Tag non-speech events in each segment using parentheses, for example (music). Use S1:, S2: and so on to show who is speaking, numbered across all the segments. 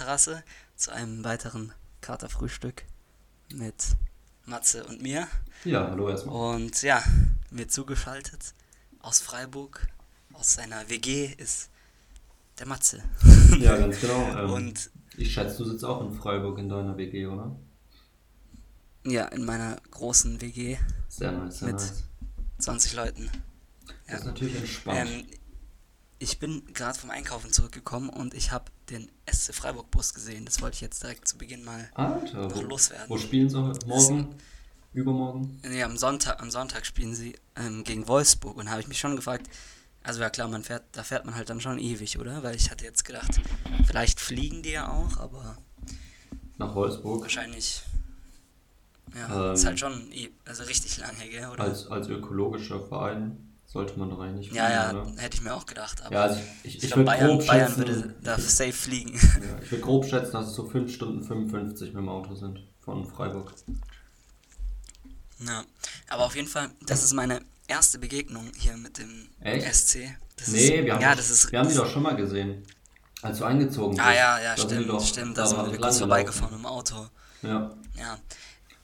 S1: Dachterrasse zu einem weiteren Katerfrühstück mit Matze und mir.
S2: Ja, hallo erstmal.
S1: Und ja, mir zugeschaltet aus Freiburg, aus seiner WG ist der Matze.
S2: Ja, ganz genau. (laughs) Ähm,
S1: Und
S2: ich schätze, du sitzt auch in Freiburg in deiner WG, oder?
S1: ja, in meiner großen WG,
S2: Sehr nice, sehr
S1: Mit-
S2: nice.
S1: 20 Leuten.
S2: Das ist natürlich entspannt.
S1: Ähm, ich bin gerade vom Einkaufen zurückgekommen und ich habe den SC Freiburg Bus gesehen. Das wollte ich jetzt direkt zu Beginn mal
S2: Alter,
S1: noch
S2: wo,
S1: loswerden.
S2: wo spielen sie? Morgen? Übermorgen?
S1: Nee, am Sonntag, am Sonntag spielen sie ähm, gegen Wolfsburg und habe ich mich schon gefragt, also ja klar, man fährt, da fährt man halt dann schon ewig, oder? Weil ich hatte jetzt gedacht, vielleicht fliegen die ja auch, aber
S2: Nach Wolfsburg?
S1: wahrscheinlich, ja,
S2: Ähm,
S1: ist halt schon e also richtig lange, gell, oder?
S2: Als, als ökologischer Verein sollte man doch eigentlich
S1: ja, ja,
S2: oder?
S1: hätte ich mir auch gedacht, aber
S2: Ja, also ich, ich,
S1: ich,
S2: würde
S1: Bayern,
S2: grob
S1: Bayern
S2: schätzen,
S1: würde da safe fliegen.
S2: ja, (laughs) ich würde grob schätzen, dass es so 5 Stunden 55 mit dem Auto sind von Freiburg.
S1: ja, aber auf jeden Fall, das ist meine erste Begegnung hier mit dem
S2: Echt?
S1: SC. Das
S2: Nee,
S1: ist,
S2: wir haben,
S1: ja, das ist,
S2: wir haben die doch schon mal gesehen. Als du eingezogen bist.
S1: Ah ja, ja, stimmt,
S2: doch-
S1: stimmt, da sind wir kurz vorbeigefahren im Auto.
S2: Ja.
S1: Ja.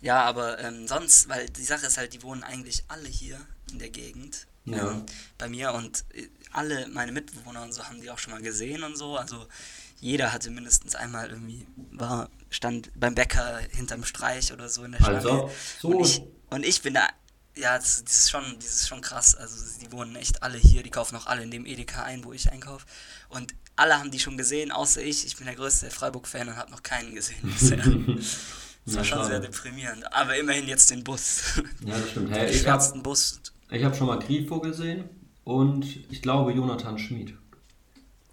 S1: Ja, aber ähm, sonst, weil die Sache ist halt, die wohnen eigentlich alle hier in der Gegend
S2: Ja.
S1: ähm, bei mir und äh, alle meine Mitbewohner und so haben die auch schon mal gesehen und so. Also jeder hatte mindestens einmal irgendwie, war, stand beim Bäcker hinterm Streich oder so in der Schlange.
S2: Also, so
S1: und, ich, und ich bin da, ja, das, das, ist schon, das ist schon krass. Also die wohnen echt alle hier, die kaufen auch alle in dem Edeka ein, wo ich einkaufe. Und alle haben die schon gesehen, außer ich. Ich bin der größte Freiburg-Fan und habe noch keinen gesehen (laughs) bisher. Das war schon sehr deprimierend. Aber immerhin jetzt den Bus.
S2: Ja, das stimmt. (laughs) Hey,
S1: Den schwärzesten Bus.
S2: Ich hab schon mal Grifo gesehen und ich glaube Jonathan Schmid.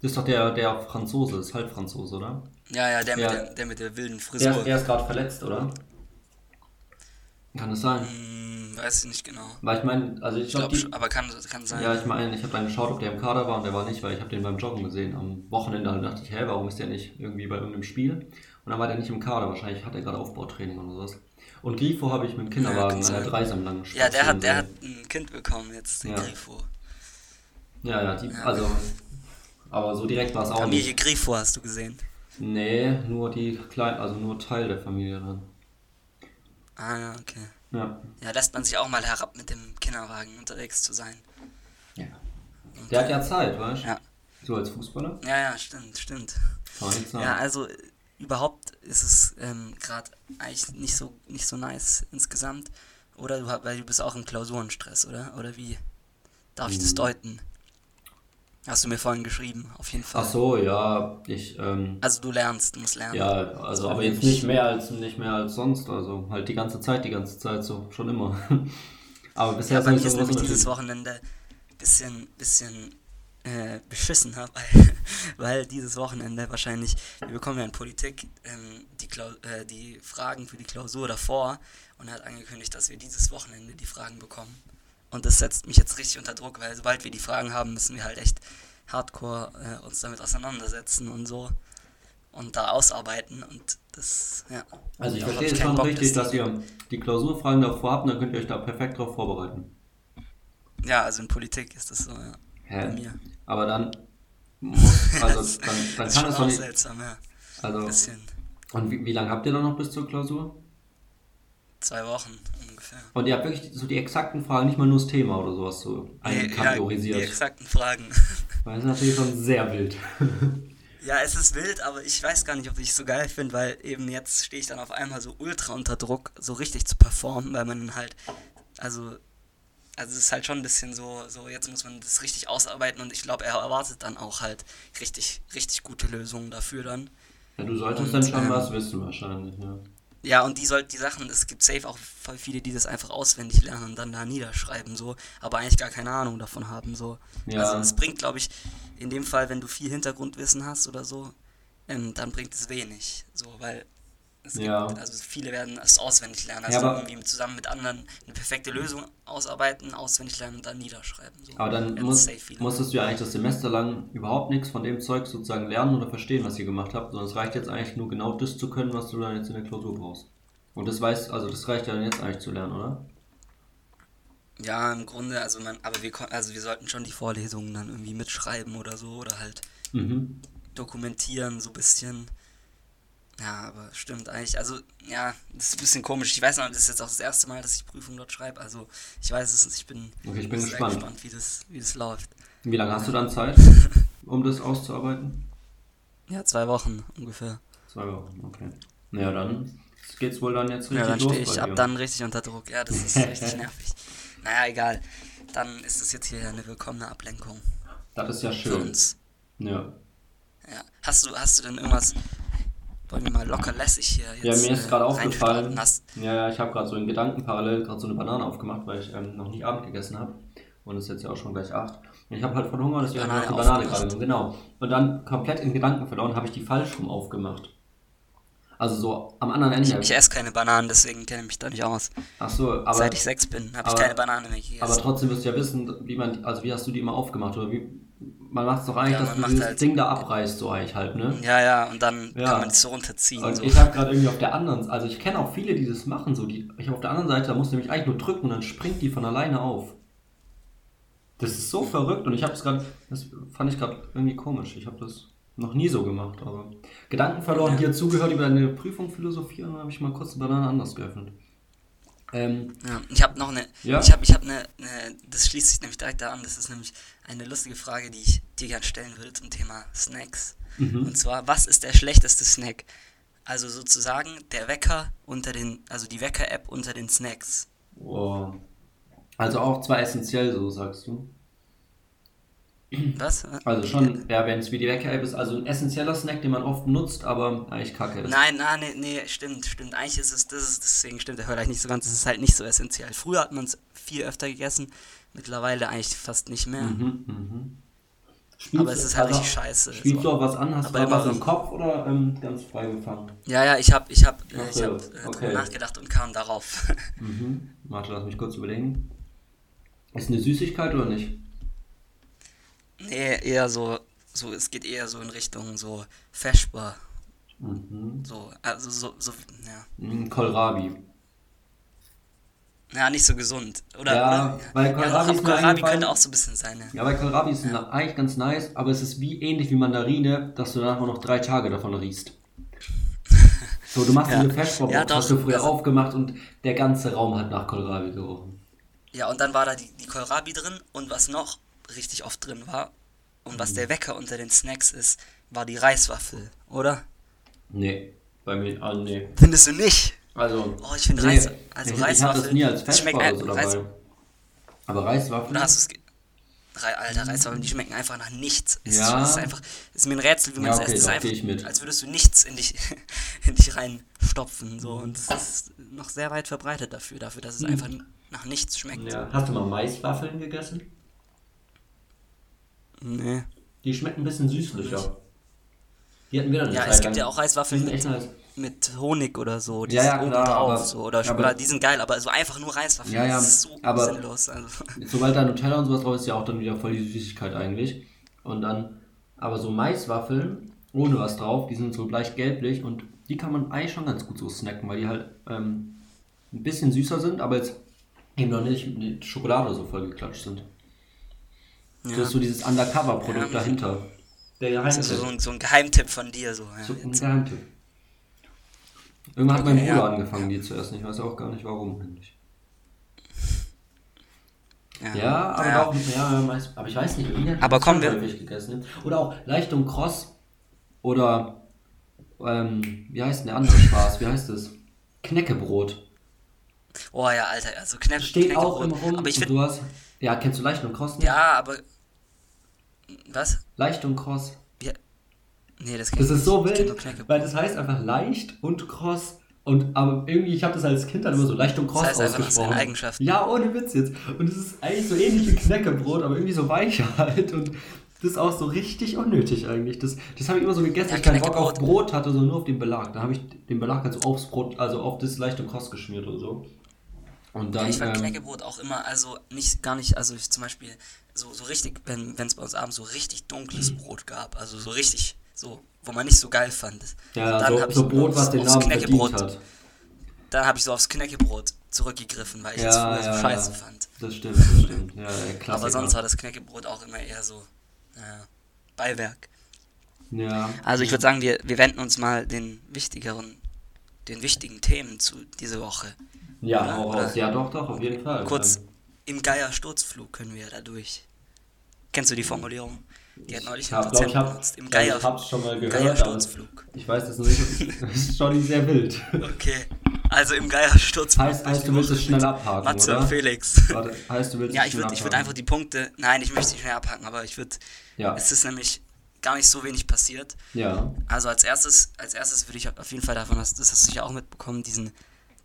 S2: Das ist doch der, der Franzose, ist Halbfranzose, oder?
S1: Ja, ja, der,
S2: Ja.
S1: Mit, der, der mit der wilden
S2: Der,
S1: Frisur.
S2: der ist gerade verletzt, oder? Kann es sein?
S1: Hm, weiß ich nicht genau.
S2: Weil ich meine, also ich
S1: Ich
S2: glaube,
S1: aber kann, kann sein.
S2: ja, ich meine, ich habe dann geschaut, ob der im Kader war und der war nicht, weil ich habe den beim Joggen gesehen am Wochenende. Da dachte ich, hä, warum ist der nicht irgendwie bei irgendeinem Spiel? Und dann war der nicht im Kader, wahrscheinlich hat er gerade Aufbautraining oder sowas. Und Grifo habe ich mit dem Kinderwagen an der. Dreisam lang.
S1: Ja, der hat, der hat ein Kind bekommen jetzt, den
S2: Ja.
S1: Grifo.
S2: Ja, ja, die, also, aber so direkt war es auch
S1: Familie
S2: nicht.
S1: Grifo hast du gesehen.
S2: Nee, nur die kleinen, also nur Teil der Familie dann.
S1: Ah, ja, okay.
S2: Ja.
S1: Ja, lässt man sich auch mal herab, mit dem Kinderwagen unterwegs zu sein.
S2: ja. Der hat ja Zeit, weißt du?
S1: Ja.
S2: So als Fußballer?
S1: Ja, ja, stimmt, stimmt. Ja, also überhaupt ist es ähm, gerade eigentlich nicht so nicht so nice insgesamt. Oder du weil du bist auch im Klausurenstress, oder? Oder wie? Darf ich das
S2: Mhm.
S1: deuten? Hast du mir vorhin geschrieben, auf jeden Fall.
S2: Ach so, ja, ich, ähm,
S1: Also du lernst, du musst lernen.
S2: ja, also aber jetzt nicht mehr als nicht mehr als sonst, also halt die ganze Zeit, die ganze Zeit so, schon immer. (laughs) aber bisher
S1: Ja, bei mir
S2: nicht
S1: ist
S2: so
S1: nämlich dieses. Wochenende bisschen, bisschen äh, beschissener, weil, (laughs) weil dieses Wochenende wahrscheinlich, wir bekommen ja in Politik ähm, die, äh, die Fragen für die Klausur davor und er hat angekündigt, dass wir dieses Wochenende die Fragen bekommen. Und das setzt mich jetzt richtig unter Druck, weil sobald wir die Fragen haben, müssen wir halt echt hardcore äh, uns damit auseinandersetzen und so und da ausarbeiten und das, ja.
S2: Also ich verstehe es schon
S1: Bock,
S2: richtig,
S1: das-
S2: dass ihr die Klausurfragen davor habt, dann könnt ihr euch da perfekt drauf vorbereiten.
S1: Ja, also in Politik ist das so, ja. Bei
S2: Hä?
S1: mir.
S2: Aber dann muss, (laughs) also dann, dann
S1: das
S2: kann es doch nicht.
S1: seltsam, ja.
S2: Also,
S1: bisschen.
S2: und wie, wie lange habt ihr dann noch bis zur Klausur?
S1: Zwei Wochen ungefähr.
S2: Und ihr habt wirklich so die exakten Fragen, nicht mal nur das Thema oder sowas so einkategorisiert.
S1: Ja, die exakten Fragen. (laughs)
S2: Weil das ist natürlich schon sehr wild. (laughs)
S1: Ja, es ist wild, aber ich weiß gar nicht, ob ich es so geil finde, weil eben jetzt stehe ich dann auf einmal so ultra unter Druck, so richtig zu performen, weil man dann halt, also, also es ist halt schon ein bisschen so, so jetzt muss man das richtig ausarbeiten und ich glaube, er erwartet dann auch halt richtig, richtig gute Lösungen dafür dann.
S2: Ja, du solltest
S1: Und,
S2: dann schon
S1: ähm,
S2: was wissen wahrscheinlich, ja.
S1: Ja, und die soll, die Sachen, es gibt safe auch voll viele, die das einfach auswendig lernen und dann da niederschreiben, so, aber eigentlich gar keine Ahnung davon haben, so.
S2: Ja.
S1: Also es bringt, glaube ich, in dem Fall, wenn du viel Hintergrundwissen hast oder so, ähm, dann bringt es wenig. So, weil es
S2: Ja.
S1: gibt, also viele werden es auswendig lernen,
S2: Ja,
S1: also
S2: aber-
S1: irgendwie zusammen mit anderen eine perfekte Lösung ausarbeiten, auswendig lernen und dann niederschreiben. So.
S2: Aber dann muss, musstest du ja eigentlich das Semester lang überhaupt nichts von dem Zeug sozusagen lernen oder verstehen, was ihr gemacht habt, sondern es reicht jetzt eigentlich nur genau das zu können, was du dann jetzt in der Klausur brauchst. Und das weißt, also das reicht ja dann jetzt eigentlich zu lernen, oder?
S1: Ja, im Grunde, also man, aber wir also wir sollten schon die Vorlesungen dann irgendwie mitschreiben oder so oder halt
S2: Mhm.
S1: dokumentieren, so ein bisschen. Ja, aber stimmt eigentlich. Also, ja, das ist ein bisschen komisch. Ich weiß noch, das ist jetzt auch das erste Mal, dass ich Prüfung dort schreibe. Also, ich weiß es nicht. Ich bin,
S2: Okay, ich bin gespannt.
S1: gespannt, wie das, wie das läuft.
S2: Wie lange hast du dann Zeit, (laughs) um das auszuarbeiten?
S1: Ja, zwei Wochen ungefähr.
S2: Zwei Wochen, okay. Naja, dann geht's wohl dann jetzt richtig
S1: Ja, dann
S2: los
S1: stehe ich ab dann richtig unter Druck. Ja, das ist richtig (laughs) nervig. Naja, egal. Dann ist es jetzt hier eine willkommene Ablenkung
S2: Das ist ja
S1: für
S2: schön.
S1: uns.
S2: Ja.
S1: Ja. Hast du, hast du denn irgendwas? Wollen wir mal locker lässig hier jetzt
S2: Ja, mir ist
S1: äh,
S2: gerade aufgefallen. Ja, ja, ich habe gerade so in Gedanken parallel gerade so eine Banane aufgemacht, weil ich ähm, noch nicht Abend gegessen habe. Und es ist jetzt ja auch schon gleich acht. Und ich habe halt voll Hunger, deswegen habe ich die Banane gerade genommen. Genau. Und dann komplett in Gedanken verloren, habe ich die falsch rum aufgemacht. Also so am anderen Ende.
S1: ich esse keine Bananen, deswegen kenne ich mich da nicht aus.
S2: Ach so, aber,
S1: Seit ich sechs bin, habe ich keine Banane mehr gegessen.
S2: aber trotzdem wirst du ja wissen, wie man, also wie hast du die immer aufgemacht? Oder wie, man macht es doch eigentlich,
S1: Ja,
S2: dass
S1: man
S2: du dieses
S1: halt-
S2: Ding da abreißt, so eigentlich halt, ne?
S1: ja, ja, und dann
S2: Ja.
S1: kann man es so runterziehen.
S2: Und
S1: so.
S2: ich habe gerade irgendwie auf der anderen, also ich kenne auch viele, die das machen, so die, ich habe auf der anderen Seite, da musst du nämlich eigentlich nur drücken und dann springt die von alleine auf. Das ist so verrückt und ich habe es gerade, das fand ich gerade irgendwie komisch. Ich habe das noch nie so gemacht, aber Gedanken verloren,
S1: Ja.
S2: dir zugehört über deine Prüfung philosophieren, dann habe ich mal kurz die Banane anders geöffnet. Ähm,
S1: Ja, ich habe noch eine,
S2: Ja?
S1: ich habe ich hab eine, eine, das schließt sich nämlich direkt da an, das ist nämlich eine lustige Frage, die ich dir gerne stellen will zum Thema Snacks.
S2: mhm.
S1: Und zwar, was ist der schlechteste Snack? Also sozusagen der Wecker unter den, also die Wecker-App unter den Snacks.
S2: oh. Also auch zwar essentiell, so sagst du.
S1: Was?
S2: Also schon, ja, wenn es wie die Wecker-App ist, also ein essentieller Snack, den man oft nutzt, aber eigentlich kacke ist.
S1: Nein, nein, nee, nee, stimmt, stimmt. Eigentlich ist es, das ist, deswegen stimmt der Hörleich nicht so ganz, es ist halt nicht so essentiell. Früher hat man es viel öfter gegessen, mittlerweile eigentlich fast nicht mehr.
S2: Mhm, mhm. Spielst
S1: Aber es ist halt
S2: also,
S1: richtig scheiße.
S2: Spielst
S1: so.
S2: du auch was an? Hast
S1: Aber
S2: du was im. Kopf oder ähm, ganz frei gefangen?
S1: Ja, ja, ich habe ich hab, äh, ich hab, äh,
S2: okay.
S1: drüber nachgedacht und kam darauf. (laughs)
S2: Mhm. Warte, lass mich kurz überlegen. Ist eine Süßigkeit oder nicht?
S1: Nee, eher so, so, es geht eher so in Richtung so Feschbar.
S2: Mhm.
S1: So, also so, so, ja.
S2: Mhm, Kohlrabi.
S1: Ja, nicht so gesund. Oder,
S2: Ja,
S1: oder?
S2: weil
S1: ja,
S2: Kohlrabi mir
S1: Kohlrabi könnte auch so ein bisschen sein, ja.
S2: Ja, weil Kohlrabi ist na- eigentlich ganz nice, aber es ist wie ähnlich wie Mandarine, dass du danach noch drei Tage davon riechst. (laughs) So, du machst
S1: Ja.
S2: diese Feschbar,
S1: Ja,
S2: hast du früher
S1: also-
S2: aufgemacht und der ganze Raum hat nach Kohlrabi gerochen.
S1: Ja, und dann war da die, die Kohlrabi drin und was noch richtig oft drin war und
S2: Mhm.
S1: was der Wecker unter den Snacks ist, war die Reiswaffel, oder?
S2: Nee, bei mir, ah, nee.
S1: Findest du nicht?
S2: Also,
S1: Oh, ich finde
S2: nee,
S1: Reis, also
S2: ich, ich
S1: Reiswaffel.
S2: das nie als
S1: das schmeckt
S2: dabei.
S1: Reis,
S2: Aber Reiswaffeln?
S1: hast Alter, Reiswaffeln, die schmecken einfach nach nichts. Es
S2: Ja.
S1: ist, es ist einfach, es ist mir ein Rätsel, wie man
S2: Ja,
S1: es
S2: okay.
S1: Es ist
S2: doch,
S1: einfach,
S2: ich
S1: als würdest du nichts in dich, (laughs) in dich reinstopfen. So. Und es ist noch sehr weit verbreitet dafür, dafür, dass es einfach nach nichts schmeckt.
S2: Hm. Ja. Hast du mal Maiswaffeln gegessen?
S1: Nee.
S2: Die schmecken ein bisschen süßlicher. Die hatten wir dann
S1: Ja, es gibt ja auch
S2: Die
S1: Reiswaffeln mit,
S2: nice.
S1: mit Honig oder so.
S2: Ja, ja,
S1: oben
S2: klar,
S1: drauf,
S2: aber-
S1: so. Oder
S2: aber-
S1: die sind geil, aber so einfach nur Reiswaffeln,
S2: Ja, ja,
S1: das ist so
S2: aber-
S1: sinnlos. Also. (laughs)
S2: Sobald da Nutella und sowas drauf ist, ist ja auch dann wieder voll die Süßigkeit eigentlich. Und dann, aber so Maiswaffeln ohne was drauf, die sind so leicht gelblich und die kann man eigentlich schon ganz gut so snacken, weil die halt ähm, ein bisschen süßer sind, aber jetzt eben noch nicht mit Schokolade so vollgeklatscht sind.
S1: Ja.
S2: Das ist so dieses Undercover-Produkt
S1: Ja.
S2: dahinter. Der
S1: Das ist
S2: Geheimtipp.
S1: so ein, so ein Geheimtipp von dir. So, ja,
S2: So ein. Geheimtipp. Irgendwann hat mein
S1: Okay,
S2: Bruder
S1: ja.
S2: angefangen, die zu essen. Ich weiß auch gar nicht warum eigentlich.
S1: ja,
S2: Ja, aber
S1: naja.
S2: auch, ja, aber ich weiß nicht, irgendwie
S1: Aber kommen wir-
S2: häufig gegessen. Oder auch leicht und kross oder ähm, wie heißt denn der andere Spaß? Wie heißt das? Knäckebrot.
S1: Oh ja, Alter, also Knäpp,
S2: Steht auch
S1: Knäckebrot.
S2: im Rum
S1: Aber ich finde,
S2: du hast, ja, kennst du leicht und kross nicht?
S1: ja, aber. Was?
S2: Leicht und kross.
S1: Nee, das,
S2: Das ist so wild, weil das heißt einfach leicht und kross. Und aber irgendwie, ich habe das als Kind dann immer so leicht und kross
S1: Das heißt einfach
S2: ausgesprochen.
S1: seinen Eigenschaften.
S2: Ja, ohne Witz jetzt. Und es ist eigentlich so ähnlich wie Knäckebrot, aber irgendwie so weicher (laughs) halt. Und Das ist auch so richtig unnötig eigentlich. Das, das habe ich immer so gegessen, ja, ich keinen Bock auf Brot hatte, sondern nur auf den Belag. Da habe ich den Belag also aufs Brot, also auf das leichte Kost geschmiert oder so.
S1: Und dann, ja, ich fand ähm, Knäckebrot auch immer, also nicht, gar nicht, also ich zum Beispiel so, so richtig, wenn es bei uns abends so richtig dunkles mhm. Brot gab, also so richtig, so, wo man nicht so geil fand.
S2: Ja, dann so, so Brot, was den Namen Knäckebrot, hat.
S1: Dann habe ich so aufs Knäckebrot zurückgegriffen, weil ich ja, das früher ja, so scheiße ja. fand.
S2: Das stimmt, das stimmt. Ja,
S1: Aber sonst war das Knäckebrot auch immer eher so ja, Beiwerk.
S2: Ja.
S1: Also ich würde sagen, wir, wir wenden uns mal den wichtigeren, den wichtigen Themen zu diese Woche.
S2: Ja, oder? aus. Ja, doch, doch, auf jeden Fall.
S1: Kurz, im Geier-Sturzflug können wir da durch. Kennst du die Formulierung? Die hat neulich
S2: ein Dozent
S1: ich hab, benutzt. Im Geier,
S2: ich hab's schon mal gehört,
S1: Geiersturzflug.
S2: Ich weiß das nicht. Das ist schon sehr wild.
S1: Okay. Also im Geiersturzflug.
S2: Heißt, heißt du willst es schnell abhaken,
S1: Matze
S2: oder?
S1: und Felix.
S2: Warte, heißt du willst
S1: Ja, ich würde würd einfach die Punkte... Nein, ich möchte nicht schnell abhaken, aber ich würde... Ja. Es ist nämlich gar nicht so wenig passiert.
S2: Ja.
S1: Also als erstes, als erstes würde ich auf jeden Fall davon, das hast du ja auch mitbekommen, diesen,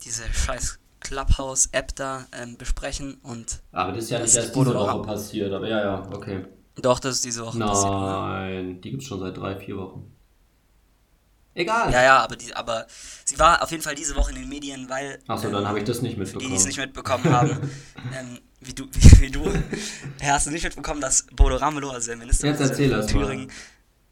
S1: diese scheiß Clubhouse-App da ähm, besprechen und.
S2: Aber das ist ja nicht erst diese Woche passiert, aber ja, ja, okay.
S1: Doch, das ist diese Woche
S2: Nein, passiert. Nein, die gibt es schon seit drei, vier Wochen. Egal.
S1: Ja, ja, aber, die, aber sie war auf jeden Fall diese Woche in den Medien, weil.
S2: Achso, ähm, dann habe ich das nicht mitbekommen.
S1: Die, die es nicht mitbekommen haben, (laughs) ähm, wie du, wie, wie du. (laughs) hast du nicht mitbekommen, dass Bodo Ramelow, also der Minister
S2: Jetzt erzähl das
S1: Thüringen,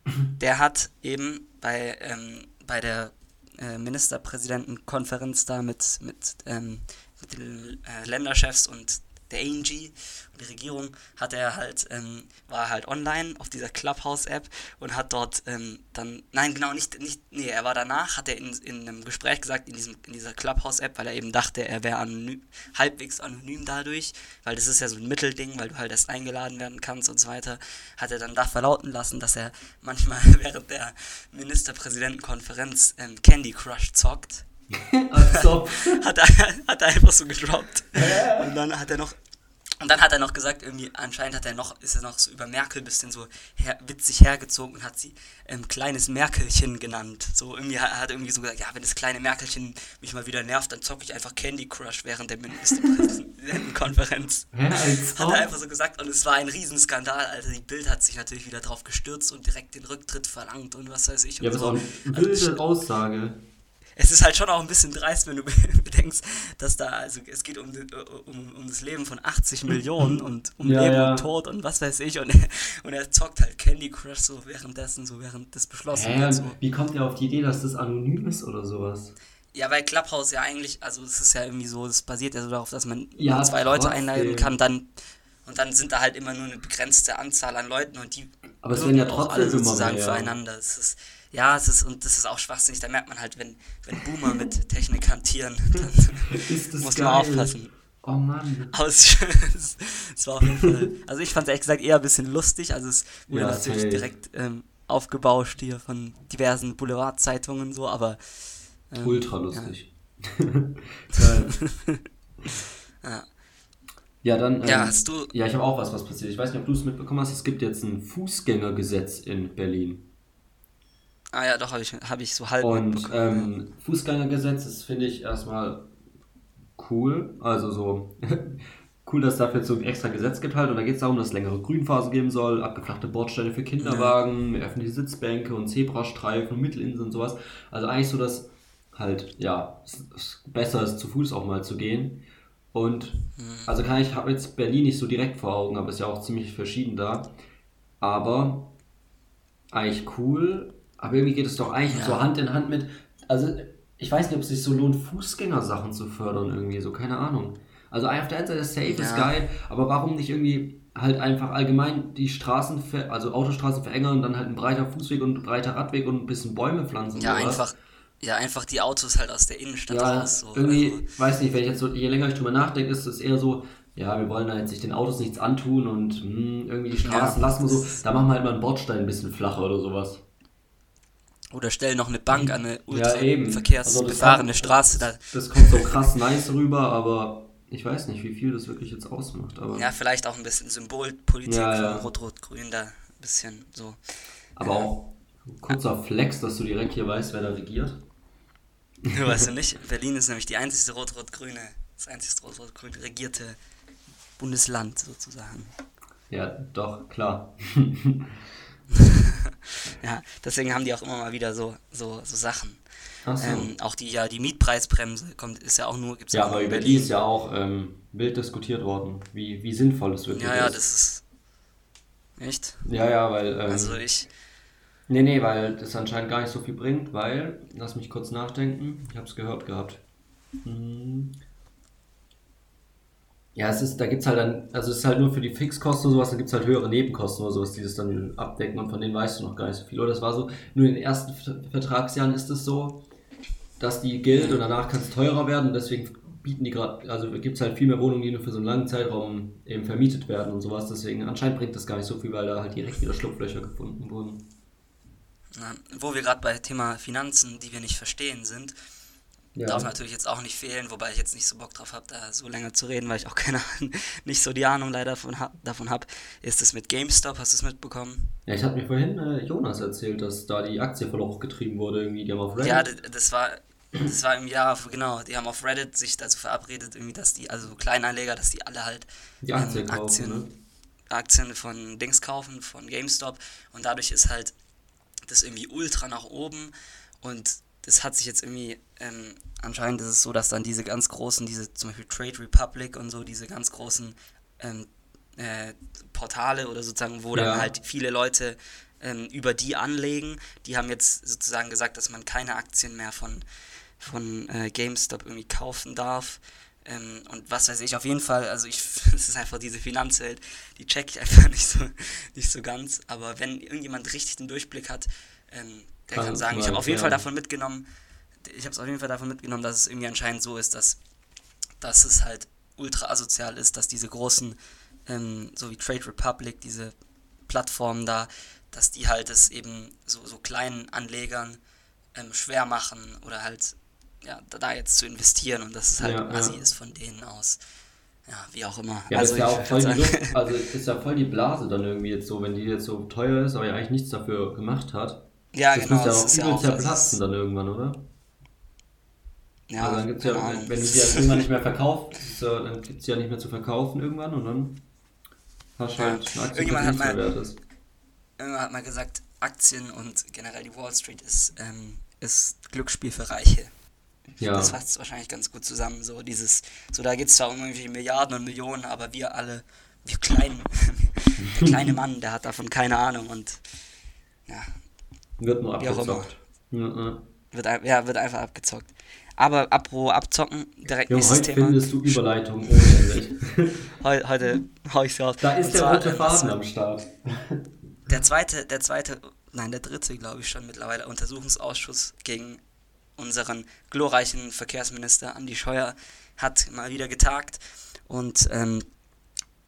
S1: mal. der hat eben bei, ähm, bei der äh, Ministerpräsidentenkonferenz da mit, mit, ähm, mit den äh, Länderchefs und der ANG und die Regierung hat er halt, ähm, war halt online auf dieser Clubhouse-App und hat dort ähm, dann, nein, genau, nicht, nicht, nee, er war danach, hat er in, in einem Gespräch gesagt, in, diesem, in dieser Clubhouse-App, weil er eben dachte, er wäre anonym, halbwegs anonym dadurch, weil das ist ja so ein Mittelding, weil du halt erst eingeladen werden kannst und so weiter, hat er dann da verlauten lassen, dass er (laughs) manchmal während der Ministerpräsidentenkonferenz ähm, Candy Crush zockt (laughs)
S2: also. (laughs)
S1: hat, er, hat er einfach so gedroppt. Und dann hat er noch und dann hat er noch gesagt, irgendwie, anscheinend hat er noch, ist er noch so über Merkel ein bisschen so her, witzig hergezogen und hat sie ähm, kleines Merkelchen genannt. So irgendwie hat er irgendwie so gesagt, ja, wenn das kleine Merkelchen mich mal wieder nervt, dann zocke ich einfach Candy Crush während der Ministerpräsidentenkonferenz. (laughs) Hat er einfach so gesagt und es war ein Riesenskandal. Also die Bild hat sich natürlich wieder drauf gestürzt und direkt den Rücktritt verlangt und was weiß ich.
S2: Ja,
S1: aber
S2: so. eine wilde also, Aussage
S1: es ist halt schon auch ein bisschen dreist, wenn du (laughs) bedenkst, dass da, also es geht um, um, um das Leben von 80 Millionen (laughs) und um ja, Leben ja. und Tod und was weiß ich und, und er zockt halt Candy Crush so währenddessen, so während das beschlossen wird. So.
S2: Wie kommt er auf die Idee, dass das anonym ist oder sowas?
S1: Ja, weil Clubhouse ja eigentlich, also es ist ja irgendwie so, es basiert ja so darauf, dass man ja, zwei Leute einladen kann, dann und dann sind da halt immer nur eine begrenzte Anzahl an Leuten und die
S2: aber es werden ja trotzdem alle
S1: sozusagen mehr, ja. füreinander. Es ist, ja, es ist, und das ist auch schwachsinnig. Da merkt man halt, wenn, wenn Boomer mit (laughs) Technik hantieren, dann (laughs) muss geil. man aufpassen.
S2: Oh Mann.
S1: Aber (laughs) es, es, war auf jeden Fall. Also ich fand es ehrlich gesagt eher ein bisschen lustig. Also es wurde ja, natürlich hey. direkt ähm, aufgebauscht hier von diversen Boulevardzeitungen so, aber.
S2: Ähm, Ultra lustig.
S1: Ja. ja.
S2: Ja, dann.
S1: Ähm, ja, hast du.
S2: Ja, ich habe auch was, was passiert. Ich weiß nicht, ob du es mitbekommen hast. Es gibt jetzt ein Fußgängergesetz in Berlin.
S1: Ah ja, doch, habe ich, hab ich so halb
S2: Und ähm, Fußgängergesetz, das finde ich erstmal cool. Also so (laughs) cool, dass es dafür jetzt so ein extra Gesetz gibt halt. Und da geht es darum, dass es längere Grünphasen geben soll, abgeflachte Bordsteine für Kinderwagen, ja. öffentliche Sitzbänke und Zebrastreifen und Mittelinseln und sowas. Also eigentlich so, dass halt, ja, es besser ist, zu Fuß auch mal zu gehen. Und mhm. also kann ich, habe jetzt Berlin nicht so direkt vor Augen, aber ist ja auch ziemlich verschieden da. Aber eigentlich cool. Aber irgendwie geht es doch eigentlich ja. so Hand in Hand mit. Also ich weiß nicht, ob es sich so lohnt, Fußgängersachen zu fördern irgendwie, so keine Ahnung. Also auf der einen Seite safe ja. ist geil, aber warum nicht irgendwie halt einfach allgemein die Straßen, also Autostraßen verengern und dann halt ein breiter Fußweg und ein breiter Radweg und ein bisschen Bäume pflanzen?
S1: Ja, einfach ja, einfach die Autos halt aus der Innenstadt
S2: ja, raus.
S1: So.
S2: Irgendwie, also, weiß nicht, wenn ich jetzt so, je länger ich drüber nachdenke, ist es eher so, ja, wir wollen halt sich den Autos nichts antun und mh, hm, irgendwie die Straßen ja, lassen wir so, da machen wir halt mal einen Bordstein ein bisschen flacher oder sowas.
S1: Oder stellen noch eine Bank an eine ultra ja, verkehrsbefahrene also Straße.
S2: Da. Das kommt so krass nice rüber, aber ich weiß nicht, wie viel das wirklich jetzt ausmacht. Aber
S1: ja, vielleicht auch ein bisschen Symbolpolitik ja, ja. von Rot-Rot-Grün da ein bisschen so.
S2: Aber auch kurzer Flex, dass du direkt hier weißt, wer da regiert. (laughs)
S1: weißt du (laughs) nicht? Berlin ist nämlich die einzige rot-rot-grüne, das einzige rot-rot-grün regierte Bundesland sozusagen.
S2: Ja, doch, klar. (laughs) (laughs)
S1: ja, deswegen haben die auch immer mal wieder so, so, so Sachen.
S2: Ach so.
S1: Ähm, auch die, ja, die Mietpreisbremse kommt, ist ja auch nur, gibt's
S2: ja, aber über die ist ja auch ähm, wild diskutiert worden, wie, wie sinnvoll es wirklich
S1: Ja, ja,
S2: ist.
S1: das ist. Echt?
S2: Ja, ja, weil. Ähm,
S1: Also ich.
S2: nee, nee, weil das anscheinend gar nicht so viel bringt, weil. Lass mich kurz nachdenken. Ich hab's gehört gehabt. Hm. Ja, es ist, da gibt's halt dann, also es ist halt nur für die Fixkosten und sowas, da gibt's halt höhere Nebenkosten oder sowas, die das dann abdecken und von denen weißt du noch gar nicht so viel. Oder das war so, nur in den ersten Ver- Vertragsjahren ist es so, dass die gilt und danach kann es teurer werden und deswegen bieten die gerade, also gibt's halt viel mehr Wohnungen, die nur für so einen langen Zeitraum eben vermietet werden und sowas, deswegen anscheinend bringt das gar nicht so viel, weil da halt direkt wieder Schlupflöcher gefunden wurden.
S1: Wo wir gerade bei Thema Finanzen, die wir nicht verstehen, sind,
S2: Ja,
S1: darf natürlich jetzt auch nicht fehlen, wobei ich jetzt nicht so Bock drauf habe, da so lange zu reden, weil ich auch keine (laughs) nicht so die Ahnung leider davon habe, davon hab, ist es mit GameStop, hast du es mitbekommen?
S2: ja ich hatte mir vorhin äh, Jonas erzählt, dass da die Aktie voll hochgetrieben wurde, irgendwie, die haben auf Reddit.
S1: Ja, das war das war im Jahr, genau, die haben auf Reddit sich dazu verabredet, irgendwie, dass die, also Kleinanleger, dass die alle halt
S2: die Aktie
S1: ähm,
S2: kaufen,
S1: Aktien,
S2: ne?
S1: Aktien von Dings kaufen, von GameStop und dadurch ist halt das irgendwie ultra nach oben und das hat sich jetzt irgendwie, ähm, anscheinend ist es so, dass dann diese ganz großen, diese zum Beispiel Trade Republic und so, diese ganz großen ähm, äh, Portale oder sozusagen, wo
S2: Ja.
S1: dann halt viele Leute ähm, über die anlegen, die haben jetzt sozusagen gesagt, dass man keine Aktien mehr von, von äh, GameStop irgendwie kaufen darf. Ähm, und was weiß ich, auf jeden Fall, also ich, (laughs) es ist einfach diese Finanzwelt, die check ich einfach (laughs) nicht so, nicht so ganz. Aber wenn irgendjemand richtig den Durchblick hat, ähm, der
S2: Kann
S1: sagen, ich habe auf jeden Fall davon mitgenommen, ich habe es auf jeden Fall davon mitgenommen, dass es irgendwie anscheinend so ist, dass, dass es halt ultra asozial ist, dass diese großen, ähm, so wie Trade Republic, diese Plattformen da, dass die halt es eben so, so kleinen Anlegern ähm, schwer machen oder halt ja, da, jetzt zu investieren und dass es halt
S2: Ja,
S1: assi
S2: ja.
S1: ist von denen aus. Ja, wie auch immer.
S2: Ja,
S1: also
S2: ist ja auch voll die Luft, (laughs) also ist ja voll die Blase dann irgendwie jetzt so, wenn die jetzt so teuer ist, aber ja eigentlich nichts dafür gemacht hat.
S1: Ja,
S2: das
S1: genau,
S2: ja
S1: das ist ja auch.
S2: Zerplatzen
S1: es,
S2: dann irgendwann, oder?
S1: ja,
S2: also dann gibt's ja,
S1: keine
S2: wenn, du die
S1: ist-
S2: irgendwann nicht mehr verkaufst, ja, dann gibt's die ja nicht mehr zu verkaufen irgendwann und dann hast du
S1: Ja.
S2: halt eine Aktie, die
S1: Irgendjemand hat mal-
S2: wert ist.
S1: Irgendwann hat mal gesagt, Aktien und generell die Wall Street ist, ähm, ist Glücksspiel für Reiche.
S2: Ja,
S1: Das fasst es wahrscheinlich ganz gut zusammen. So dieses, so da geht es zwar um irgendwie Milliarden und Millionen, aber wir alle, wir kleinen, der (laughs) kleine Mann, der hat davon keine Ahnung und ja,
S2: wird nur abgezockt. Ja,
S1: wird, ja, wird einfach abgezockt. Aber apro abzocken, direkt
S2: Junge,
S1: nächstes
S2: heute
S1: Thema.
S2: findest du Überleitung ohne Ende. (laughs)
S1: Heu, heute hau ich raus.
S2: Da ist
S1: Und
S2: der
S1: zwar,
S2: rote
S1: das-
S2: Faden am Start.
S1: Der zweite, der zweite, nein, der dritte, glaube ich schon mittlerweile, Untersuchungsausschuss gegen unseren glorreichen Verkehrsminister Andi Scheuer hat mal wieder getagt. Und ähm,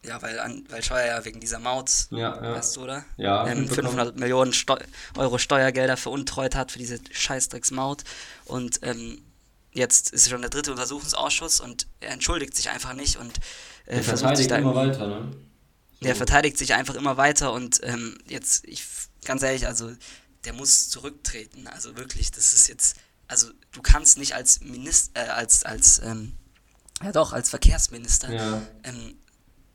S1: ja, weil, an, weil Scheuer ja wegen dieser Maut,
S2: Ja, ja.
S1: weißt du, oder?
S2: Ja,
S1: ähm,
S2: mitbekommen.
S1: 500 Millionen Steu Euro Steuergelder veruntreut hat für diese Scheißdrecksmaut. Und ähm, jetzt ist schon der dritte Untersuchungsausschuss und er entschuldigt sich einfach nicht und äh,
S2: Der
S1: versucht sich da
S2: immer weiter, ne?
S1: der verteidigt sich einfach immer weiter und ähm, jetzt, ich, ganz ehrlich, also der muss zurücktreten. Also wirklich, das ist jetzt, also du kannst nicht als Minister, äh, als, als, ähm, ja doch, als Verkehrsminister,
S2: Ja.
S1: ähm,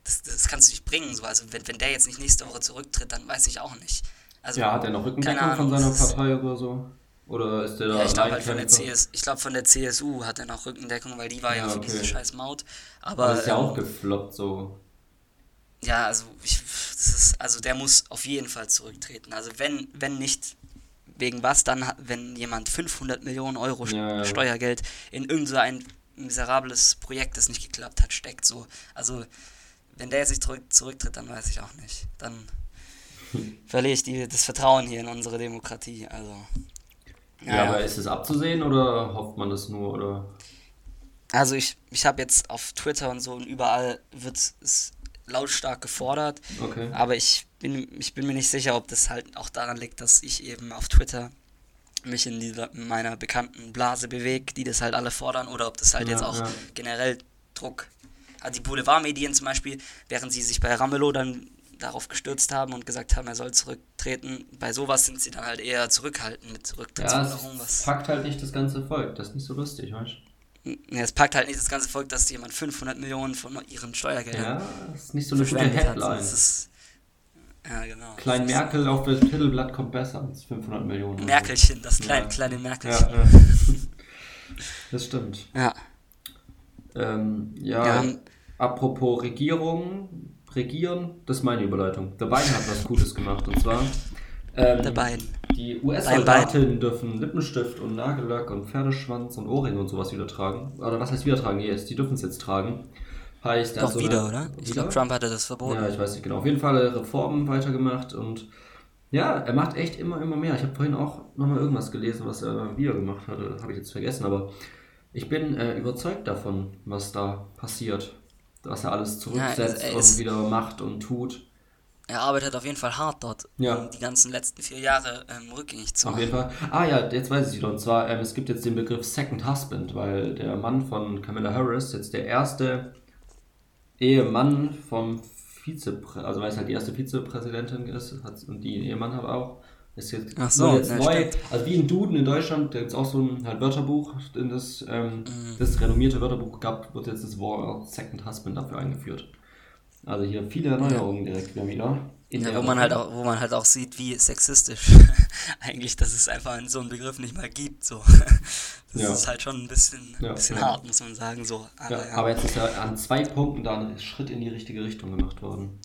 S1: das, das kannst du nicht bringen. So. Also wenn, wenn der jetzt nicht nächste Woche zurücktritt, dann weiß ich auch nicht. Also,
S2: Ja, hat er noch Rückendeckung von seiner Partei oder so? Oder ist der da
S1: Ja, ich glaube halt von der? CS, ich glaube von der CSU hat er noch Rückendeckung, weil die war ja,
S2: Ja,
S1: für
S2: okay.
S1: diese scheiß Maut.
S2: Aber das ist ja
S1: ähm,
S2: auch gefloppt so.
S1: Ja, also ich, ist, also der muss auf jeden Fall zurücktreten. Also wenn, wenn nicht wegen was, dann wenn jemand 500 Millionen Euro
S2: Ja, ja.
S1: Steuergeld in irgend so ein miserables Projekt, das nicht geklappt hat, steckt. So, also wenn der jetzt nicht zurück, zurücktritt, dann weiß ich auch nicht. Dann verliere ich die, das Vertrauen hier in unsere Demokratie. Also
S2: Ja, aber ist es abzusehen oder hofft man das nur? Oder?
S1: Also ich, ich habe jetzt auf Twitter und so und überall wird es lautstark gefordert.
S2: Okay.
S1: Aber ich bin, ich bin mir nicht sicher, ob das halt auch daran liegt, dass ich eben auf Twitter mich in, dieser, in meiner bekannten Blase bewege, die das halt alle fordern, oder ob das halt
S2: Ja,
S1: jetzt auch
S2: ja.
S1: generell Druck. Also die Boulevardmedien zum Beispiel, während sie sich bei Ramelow dann darauf gestürzt haben und gesagt haben, er soll zurücktreten, bei sowas sind sie dann halt eher zurückhaltend mit
S2: Ja,
S1: Zurücktrittsforderungen.
S2: es packt halt nicht das ganze Volk. Das ist nicht so lustig, weißt
S1: Ja, es packt halt nicht das ganze Volk, dass jemand 500 Millionen von ihren
S2: du?
S1: Steuergeldern
S2: Ja, das ist nicht so eine gute. Headline.
S1: Ist, Ja, genau.
S2: Klein Merkel auf das Titelblatt kommt besser als 500 Millionen.
S1: Merkelchen, das kleine,
S2: Ja.
S1: kleine
S2: Ja,
S1: Merkelchen.
S2: ja. (laughs) Das stimmt.
S1: Ja.
S2: Ähm, ja,
S1: Ja.
S2: Apropos Regierung, regieren, das ist meine Überleitung. Der Biden hat was Gutes gemacht und zwar ähm,
S1: Der Biden.
S2: die US-Soldatinnen dürfen Lippenstift und Nagellack und Pferdeschwanz und Ohrringe und sowas wieder tragen. Oder was heißt wieder tragen? Yes, die dürfen es jetzt tragen. Heißt,
S1: Doch
S2: also
S1: wieder,
S2: eine-
S1: oder? Ich glaube, Trump hatte das verboten.
S2: Ja, ich weiß nicht genau. Auf jeden Fall Reformen weitergemacht und ja, er macht echt immer, immer mehr. Ich habe vorhin auch nochmal irgendwas gelesen, was er wieder gemacht hatte. Habe ich jetzt vergessen, aber ich bin äh, überzeugt davon, was da passiert. Was er alles zurücksetzt
S1: er
S2: und wieder macht und tut.
S1: Er arbeitet auf jeden Fall hart dort,
S2: Ja.
S1: um die ganzen letzten vier Jahre ähm, rückgängig zu
S2: Auf
S1: machen.
S2: jeden Fall. Ah ja, jetzt weiß ich wieder. Und zwar, ähm, es gibt jetzt den Begriff Second Husband, weil der Mann von Kamala Harris jetzt der erste Ehemann vom Vizepräsidenten, also weil es halt die erste Vizepräsidentin ist und die Ehemann hat auch. Ist jetzt,
S1: Ach so,
S2: jetzt
S1: ja,
S2: neu,
S1: stimmt.
S2: also wie in Duden in Deutschland, da gibt es auch so ein halt Wörterbuch, in das, ähm,
S1: Mhm.
S2: das renommierte Wörterbuch gab, wird jetzt das Wort Second Husband dafür eingeführt. Also hier viele Erneuerungen direkt wieder. In
S1: Ja, wo man halt auch, wo man halt auch sieht, wie sexistisch (laughs) eigentlich, dass es einfach so einen Begriff nicht mal gibt. So. (laughs) Das
S2: Ja.
S1: ist halt schon ein bisschen,
S2: Ja,
S1: bisschen
S2: ja.
S1: hart, muss man sagen. So. Aber,
S2: Ja,
S1: ja.
S2: aber jetzt ist ja an zwei Punkten da ein Schritt in die richtige Richtung gemacht worden.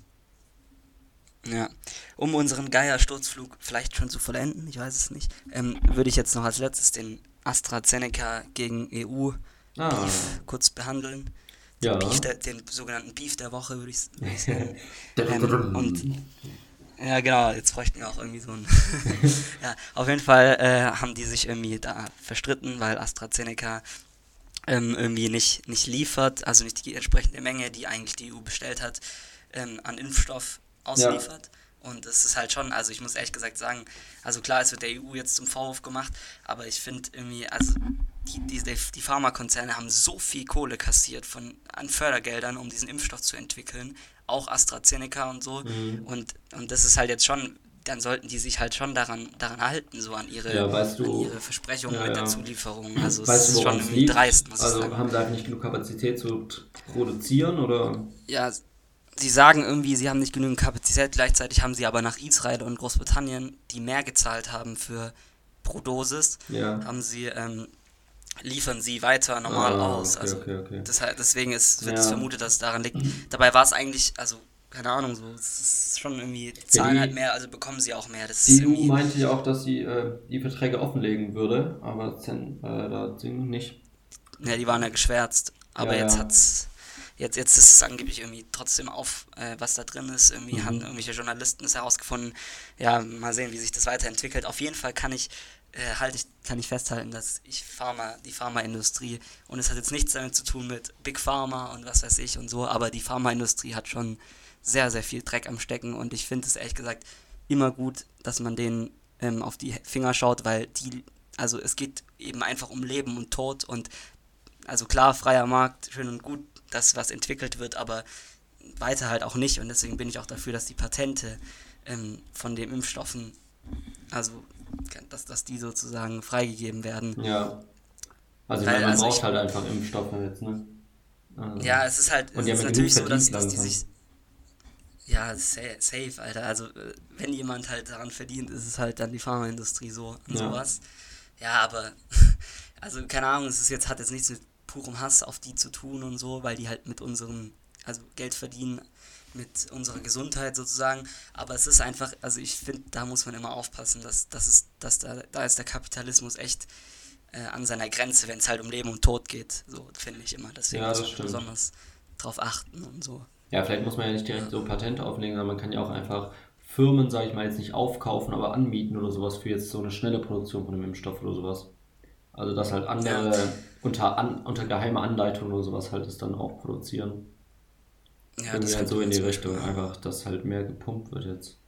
S1: Ja, um unseren Geier-Sturzflug vielleicht schon zu vollenden, ich weiß es nicht, ähm, würde ich jetzt noch als letztes den AstraZeneca gegen EU
S2: Ah,
S1: Beef kurz behandeln.
S2: ja.
S1: Beef der, den sogenannten Beef der Woche würde ich sagen. (laughs) ähm,
S2: ähm,
S1: und ja, genau, jetzt bräuchten wir auch irgendwie so ein. (laughs) ja, auf jeden Fall äh, haben die sich irgendwie da verstritten, weil AstraZeneca ähm, irgendwie nicht, nicht liefert, also nicht die entsprechende Menge, die eigentlich die EU bestellt hat, ähm, an Impfstoff ausliefert. Und das ist halt schon, also ich muss ehrlich gesagt sagen, also klar, es wird der EU jetzt zum Vorwurf gemacht, aber ich finde irgendwie, also die, die, die Pharmakonzerne haben so viel Kohle kassiert von, an Fördergeldern, um diesen Impfstoff zu entwickeln, auch AstraZeneca und so.
S2: Mhm.
S1: Und, und das ist halt jetzt schon, dann sollten die sich halt schon daran, daran halten, so an ihre,
S2: Ja, weißt du-
S1: an ihre Versprechungen
S2: Ja,
S1: mit der
S2: ja.
S1: Zulieferung. Also
S2: weißt
S1: es ist schon
S2: es
S1: dreist, muss ich
S2: Also
S1: sagen.
S2: haben sie einfach nicht genug Kapazität zu produzieren oder?
S1: Ja, sie sagen irgendwie, sie haben nicht genügend Kapazität, gleichzeitig haben sie aber nach Israel und Großbritannien, die mehr gezahlt haben für pro Dosis,
S2: Ja.
S1: haben sie, ähm, liefern sie weiter normal
S2: Ah,
S1: aus.
S2: okay,
S1: also
S2: okay, okay.
S1: Deshalb, deswegen ist, wird es
S2: Ja.
S1: vermutet, dass es daran liegt. Dabei war es eigentlich, also keine Ahnung, so, es ist schon irgendwie, zahlen
S2: die-
S1: halt mehr, also bekommen sie auch mehr. Das
S2: Die EU
S1: irgendwie,
S2: meinte ja auch, dass sie äh, die Verträge offenlegen würde, aber Zen, äh, da nicht.
S1: ja, die waren ja geschwärzt. Aber
S2: Ja,
S1: jetzt
S2: ja.
S1: hat's, jetzt, jetzt ist es angeblich irgendwie trotzdem auf, äh, was da drin ist. Irgendwie
S2: Mhm.
S1: haben irgendwelche Journalisten es herausgefunden. Ja, mal sehen, wie sich das weiterentwickelt. Auf jeden Fall kann ich, äh, halt ich, kann ich festhalten, dass ich Pharma, die Pharmaindustrie, und es hat jetzt nichts damit zu tun mit Big Pharma und was weiß ich und so, aber die Pharmaindustrie hat schon sehr, sehr viel Dreck am Stecken und ich finde es ehrlich gesagt immer gut, dass man denen ähm, auf die Finger schaut, weil die, also es geht eben einfach um Leben und Tod und also klar, freier Markt, schön und gut, dass was entwickelt wird, aber weiter halt auch nicht und deswegen bin ich auch dafür, dass die Patente ähm, von den Impfstoffen, also dass, dass die sozusagen freigegeben werden.
S2: Ja. Also,
S1: Weil,
S2: man
S1: also
S2: braucht
S1: ich-
S2: halt einfach Impfstoffe jetzt, ne? Also,
S1: Ja, es ist halt,
S2: Und
S1: es ist natürlich so, dass, dass die sich. Ja, sa- safe, Alter. Also, wenn jemand halt daran verdient, ist es halt dann die Pharmaindustrie so und
S2: Ja.
S1: sowas. Ja, aber, (laughs) also, keine Ahnung, es ist jetzt, hat jetzt nichts mit purem Hass auf die zu tun und so, weil die halt mit unserem, also Geld verdienen, mit unserer Gesundheit sozusagen. Aber es ist einfach, also ich finde, da muss man immer aufpassen, dass, dass, es, dass da, da ist der Kapitalismus echt äh, an seiner Grenze, wenn es halt um Leben und Tod geht. So finde ich immer. Deswegen
S2: Ja,
S1: muss man
S2: stimmt.
S1: besonders drauf achten und so.
S2: Ja, vielleicht muss man ja nicht direkt so Patente auflegen, sondern man kann ja auch einfach Firmen, sage ich mal, jetzt nicht aufkaufen, aber anmieten oder sowas für jetzt so eine schnelle Produktion von einem Impfstoff oder sowas. Also dass halt andere unter, an, unter geheimer Anleitung oder sowas halt es dann auch produzieren.
S1: Ja,
S2: Irgendwie halt
S1: könnte
S2: so in die
S1: Beispiel
S2: Richtung,
S1: machen.
S2: einfach, dass halt mehr gepumpt wird jetzt.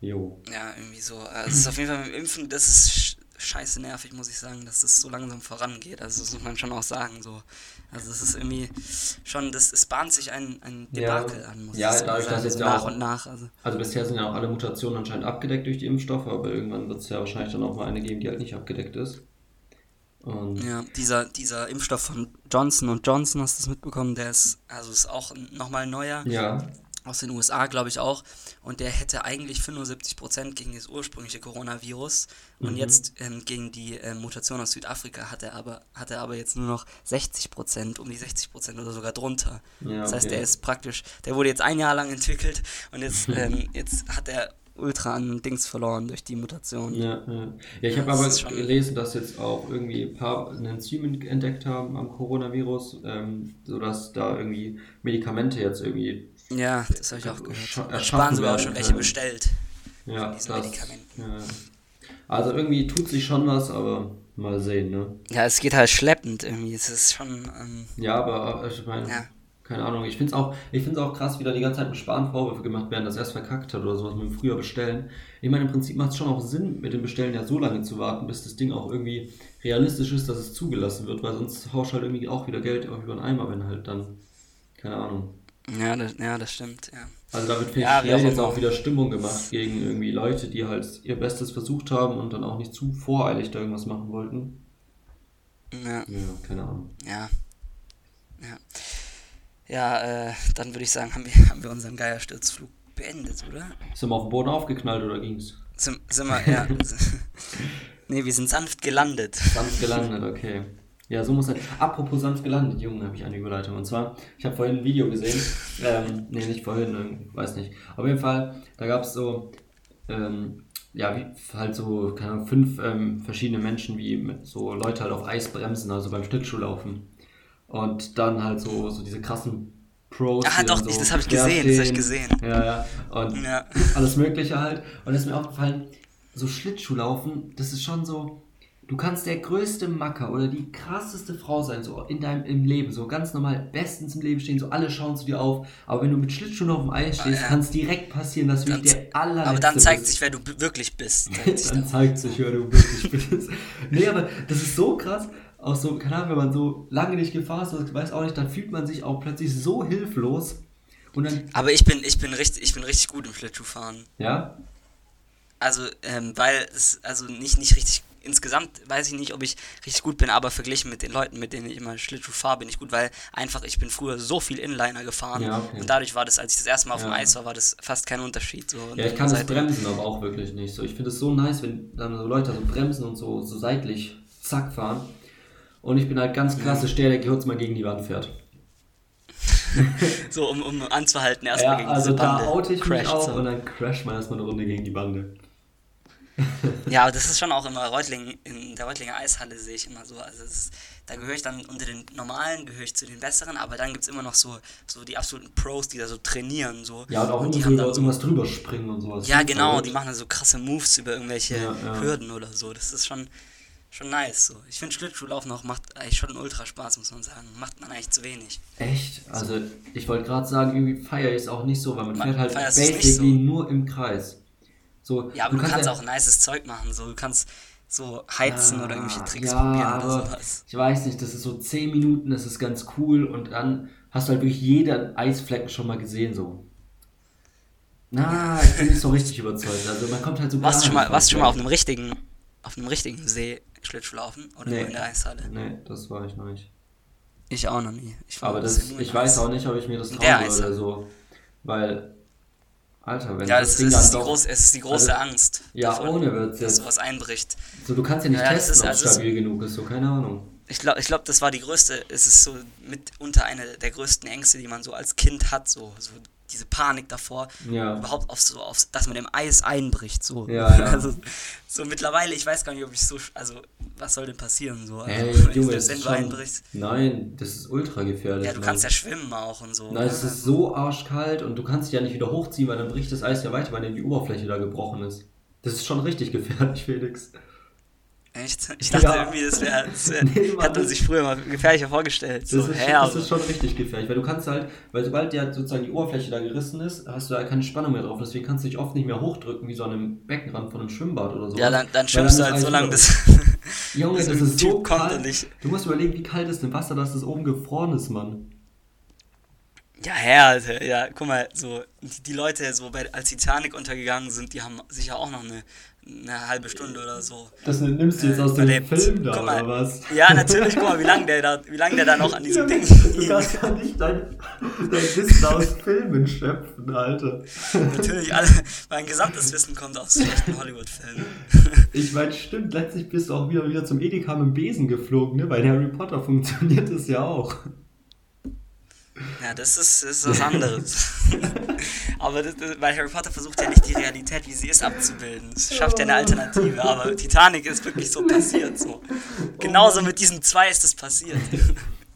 S2: Jo.
S1: Ja, irgendwie so. Also es ist auf jeden Fall mit dem Impfen, das ist sch- scheiße nervig, muss ich sagen, dass das so langsam vorangeht. Also das muss man schon auch sagen. So. Also es ist irgendwie schon, das, es bahnt sich ein, ein
S2: Ja.
S1: Debakel an, muss
S2: Ja,
S1: ich sagen.
S2: dadurch, dass jetzt
S1: so
S2: ja
S1: nach
S2: auch-
S1: und nach. Also,
S2: Also bisher sind ja auch alle Mutationen anscheinend abgedeckt durch die Impfstoffe, aber irgendwann wird es ja wahrscheinlich dann auch mal eine geben, die halt nicht abgedeckt ist. Und
S1: ja, dieser, dieser Impfstoff von Johnson Johnson, hast du das mitbekommen, der ist, also ist auch nochmal neuer.
S2: ja,
S1: aus den USA, glaube ich auch. Und der hätte eigentlich 75% gegen das ursprüngliche Coronavirus. Und
S2: Mhm.
S1: jetzt ähm, gegen die äh, Mutation aus Südafrika hat er aber, hat er aber jetzt nur noch 60%, um die 60% oder sogar drunter.
S2: Ja,
S1: Das heißt,
S2: okay.
S1: der ist praktisch, der wurde jetzt ein Jahr lang entwickelt und jetzt, (laughs) ähm, jetzt hat er ultra an Dings verloren durch die Mutation.
S2: Ja, ja. ja ich habe aber gelesen, dass jetzt auch irgendwie ein paar ein Enzym entdeckt haben am Coronavirus, ähm, sodass da irgendwie Medikamente jetzt irgendwie
S1: Ja, das habe ich auch gehört. Da sparen sogar auch schon welche bestellt.
S2: ja, das, ja. Also irgendwie tut sich schon was, aber mal sehen, ne?
S1: Ja, es geht halt schleppend irgendwie. Es ist schon. Ähm,
S2: Ja, aber äh, ich meine,
S1: Ja.
S2: Keine Ahnung. Ich finde es auch, ich find's auch krass, wie da die ganze Zeit mit Sparen Vorwürfe gemacht werden, dass er es verkackt hat oder sowas mit dem früher bestellen. Ich meine, im Prinzip macht es schon auch Sinn, mit dem Bestellen ja so lange zu warten, bis das Ding auch irgendwie realistisch ist, dass es zugelassen wird, weil sonst haust halt irgendwie auch wieder Geld auch über den Eimer, wenn halt dann, keine Ahnung.
S1: ja, das, ja, das stimmt, ja.
S2: Also da wird finde ich,
S1: Ja,
S2: jetzt auch wieder Stimmung gemacht gegen irgendwie Leute, die halt ihr Bestes versucht haben und dann auch nicht zu voreilig da irgendwas machen wollten.
S1: Ja,
S2: Ja, keine Ahnung.
S1: ja. Ja, ja äh, dann würde ich sagen, haben wir, haben wir unseren Geierstürzflug beendet, oder?
S2: Er mal auf den Boden aufgeknallt oder ging's?
S1: Sind, sind wir, ja. (laughs) nee, wir sind sanft gelandet.
S2: Sanft gelandet, okay. Ja, so muss er. Apropos sanft gelandet, Junge, habe ich eine Überleitung. Und zwar, ich habe vorhin ein Video gesehen. Ähm, nee, nicht vorhin, irgendwie, weiß nicht. Auf jeden Fall, da gab es so, ähm, ja, wie, halt so, keine Ahnung, fünf ähm, verschiedene Menschen, wie so Leute halt auf Eis bremsen, also beim Schlittschuhlaufen. Und dann halt so, so diese krassen Pros.
S1: Ah, doch,
S2: so
S1: ich- das hab ich gesehen, das hab ich gesehen.
S2: Ja, ja. Und
S1: Ja.
S2: alles Mögliche halt. Und es ist mir aufgefallen, so Schlittschuhlaufen, das ist schon so, du kannst der größte Macker oder die krasseste Frau sein, so in deinem im Leben, so ganz normal bestens im Leben stehen, so alle schauen zu dir auf. Aber wenn du mit Schlittschuhen auf dem Eis stehst,
S1: Ah, ja.
S2: kann es direkt passieren, dass du
S1: Dann-
S2: der allerletzte
S1: Aber dann zeigt
S2: bist.
S1: sich, wer du wirklich bist. (laughs)
S2: Dann. zeigt sich, wer du wirklich bist. (laughs) nee, aber das ist so krass. Auch so, keine Ahnung, wenn man so lange nicht gefahren ist, weiß auch nicht, dann fühlt man sich auch plötzlich so hilflos. Und dann,
S1: Aber ich bin, ich bin richtig, ich bin richtig gut im Schlittschuhfahren.
S2: ja,
S1: Also, ähm, weil es, also nicht, nicht richtig, insgesamt weiß ich nicht, ob ich richtig gut bin, aber verglichen mit den Leuten, mit denen ich immer Schlittschuh fahre, bin ich gut, weil einfach, ich bin früher so viel Inliner gefahren
S2: Ja, okay.
S1: und dadurch war das, als ich das erste Mal auf dem
S2: Ja.
S1: Eis war, war das fast kein Unterschied. So.
S2: Ja, ich kann das bremsen, aber auch wirklich nicht. So, ich finde es so nice, wenn dann so Leute so bremsen und so, so seitlich zack fahren. Und ich bin halt ganz klassisch der, der kurz mal gegen die Wand fährt.
S1: So, um, um anzuhalten, (laughs) erstmal
S2: Ja,
S1: gegen
S2: also
S1: diese
S2: da
S1: Bande.
S2: oute ich mich
S1: crasht
S2: auch
S1: so.
S2: und dann crasht man erstmal eine Runde gegen die Bande. (laughs)
S1: Ja, aber das ist schon auch immer Reutlingen, in der Reutlinger Eishalle sehe ich immer so. Also ist, da gehöre ich dann unter den normalen, gehöre ich zu den besseren, aber dann gibt es immer noch so, so die absoluten Pros, die da so trainieren. So.
S2: Ja, und auch
S1: und die haben dann so,
S2: irgendwas drüber springen und sowas.
S1: Ja, genau,
S2: gut.
S1: die machen dann so krasse Moves über irgendwelche
S2: Ja, ja.
S1: Hürden oder so. Das ist schon, schon nice. So. Ich finde Schlittschuhlaufen auch macht eigentlich schon ultra Spaß, muss man sagen. Macht man eigentlich zu wenig.
S2: Echt? Also, ich wollte gerade sagen, irgendwie feiere ich es auch nicht so, weil man
S1: Man-
S2: fährt halt basically
S1: so.
S2: nur im Kreis. So,
S1: Ja, aber du, kannst
S2: ja-
S1: auch nices Zeug machen. So. Du kannst so heizen oder irgendwelche Tricks
S2: Ah, ja,
S1: probieren oder sowas.
S2: Ich weiß nicht, das ist so 10 Minuten, das ist ganz cool und dann hast du halt wirklich jeden Eisflecken schon mal gesehen, so. Na, ich bin nicht so richtig überzeugt. Also man kommt halt so
S1: Warst du schon mal, warst du schon mal auf einem richtigen, auf einem richtigen See Schlittschuhlaufen oder
S2: Nee.
S1: nur in der Eishalle?
S2: Nee, das war ich noch nicht.
S1: Ich auch noch nie. Ich
S2: Aber das, ich weiß auch nicht, ob ich mir das trauen würde
S1: Eishalle.
S2: so. Weil, Alter, wenn
S1: Ja, das,
S2: Ding
S1: ist, ist, die
S2: doch-
S1: große, es ist die große
S2: Also,
S1: Angst.
S2: Ja,
S1: davon,
S2: ohne wird's
S1: Dass sowas einbricht.
S2: So, du kannst ja nicht
S1: Ja, das
S2: testen,
S1: ist-
S2: ob es
S1: also
S2: stabil genug ist, so, keine Ahnung.
S1: Ich glaube, ich glaub, das war die größte, es ist so mitunter eine der größten Ängste, die man so als Kind hat, so, so diese Panik davor,
S2: Ja.
S1: überhaupt auf so, auf, dass man im Eis einbricht, so.
S2: Ja, (laughs) ja.
S1: Also, so mittlerweile, ich weiß gar nicht, ob ich so, also, was soll denn passieren, so, also,
S2: Ey,
S1: wenn
S2: Junge,
S1: das
S2: schon,
S1: einbricht.
S2: Nein, das ist ultra gefährlich.
S1: Ja, du
S2: Mann.
S1: kannst ja schwimmen auch und so.
S2: Nein,
S1: ne?
S2: es ist so arschkalt und du kannst dich ja nicht wieder hochziehen, weil dann bricht das Eis ja weiter, weil die Oberfläche da gebrochen ist. Das ist schon richtig gefährlich, (laughs) Felix.
S1: Echt? Ich dachte
S2: Ja.
S1: irgendwie, das wäre, das wär,
S2: Nee,
S1: hat man
S2: das-
S1: sich früher mal gefährlicher vorgestellt.
S2: Das,
S1: So,
S2: ist,
S1: hä,
S2: schon, das ist schon richtig gefährlich, weil du kannst halt, weil sobald ja sozusagen die Oberfläche da gerissen ist, hast du da keine Spannung mehr drauf. Deswegen kannst du dich oft nicht mehr hochdrücken wie so an einem Beckenrand von einem Schwimmbad oder so.
S1: ja, dann, dann schwimmst du
S2: das
S1: halt so lange, bis,
S2: Junge, das ist so (laughs) kalt. Du musst überlegen, wie kalt ist im Wasser, dass das oben gefroren ist, Mann.
S1: Ja, Herr, Alter, ja, guck mal, so, die, die Leute, so bei, als Titanic untergegangen sind, die haben sicher auch noch eine eine halbe Stunde oder so.
S2: Das nimmst du jetzt aus dem
S1: überlebt.
S2: Film da,
S1: mal,
S2: oder was?
S1: Ja, natürlich, guck mal, wie lange der da, wie lange der da noch an diesem Ding
S2: Du kannst ja nicht dein, dein Wissen aus Filmen schöpfen, Alter.
S1: Natürlich, alle, mein gesamtes Wissen kommt aus schlechten Hollywood-Filmen.
S2: Ich meine, stimmt, letztlich bist du auch wieder, wieder zum Edeka mit dem Besen geflogen, ne? Bei Harry Potter funktioniert das ja auch. (laughs)
S1: Ja, das ist, das ist was (laughs) anderes. (laughs) aber das, das, weil Harry Potter versucht ja nicht die Realität, wie sie ist, abzubilden. Es schafft ja eine Alternative, aber Titanic ist wirklich so passiert. So. Genauso mit diesen zwei ist es passiert.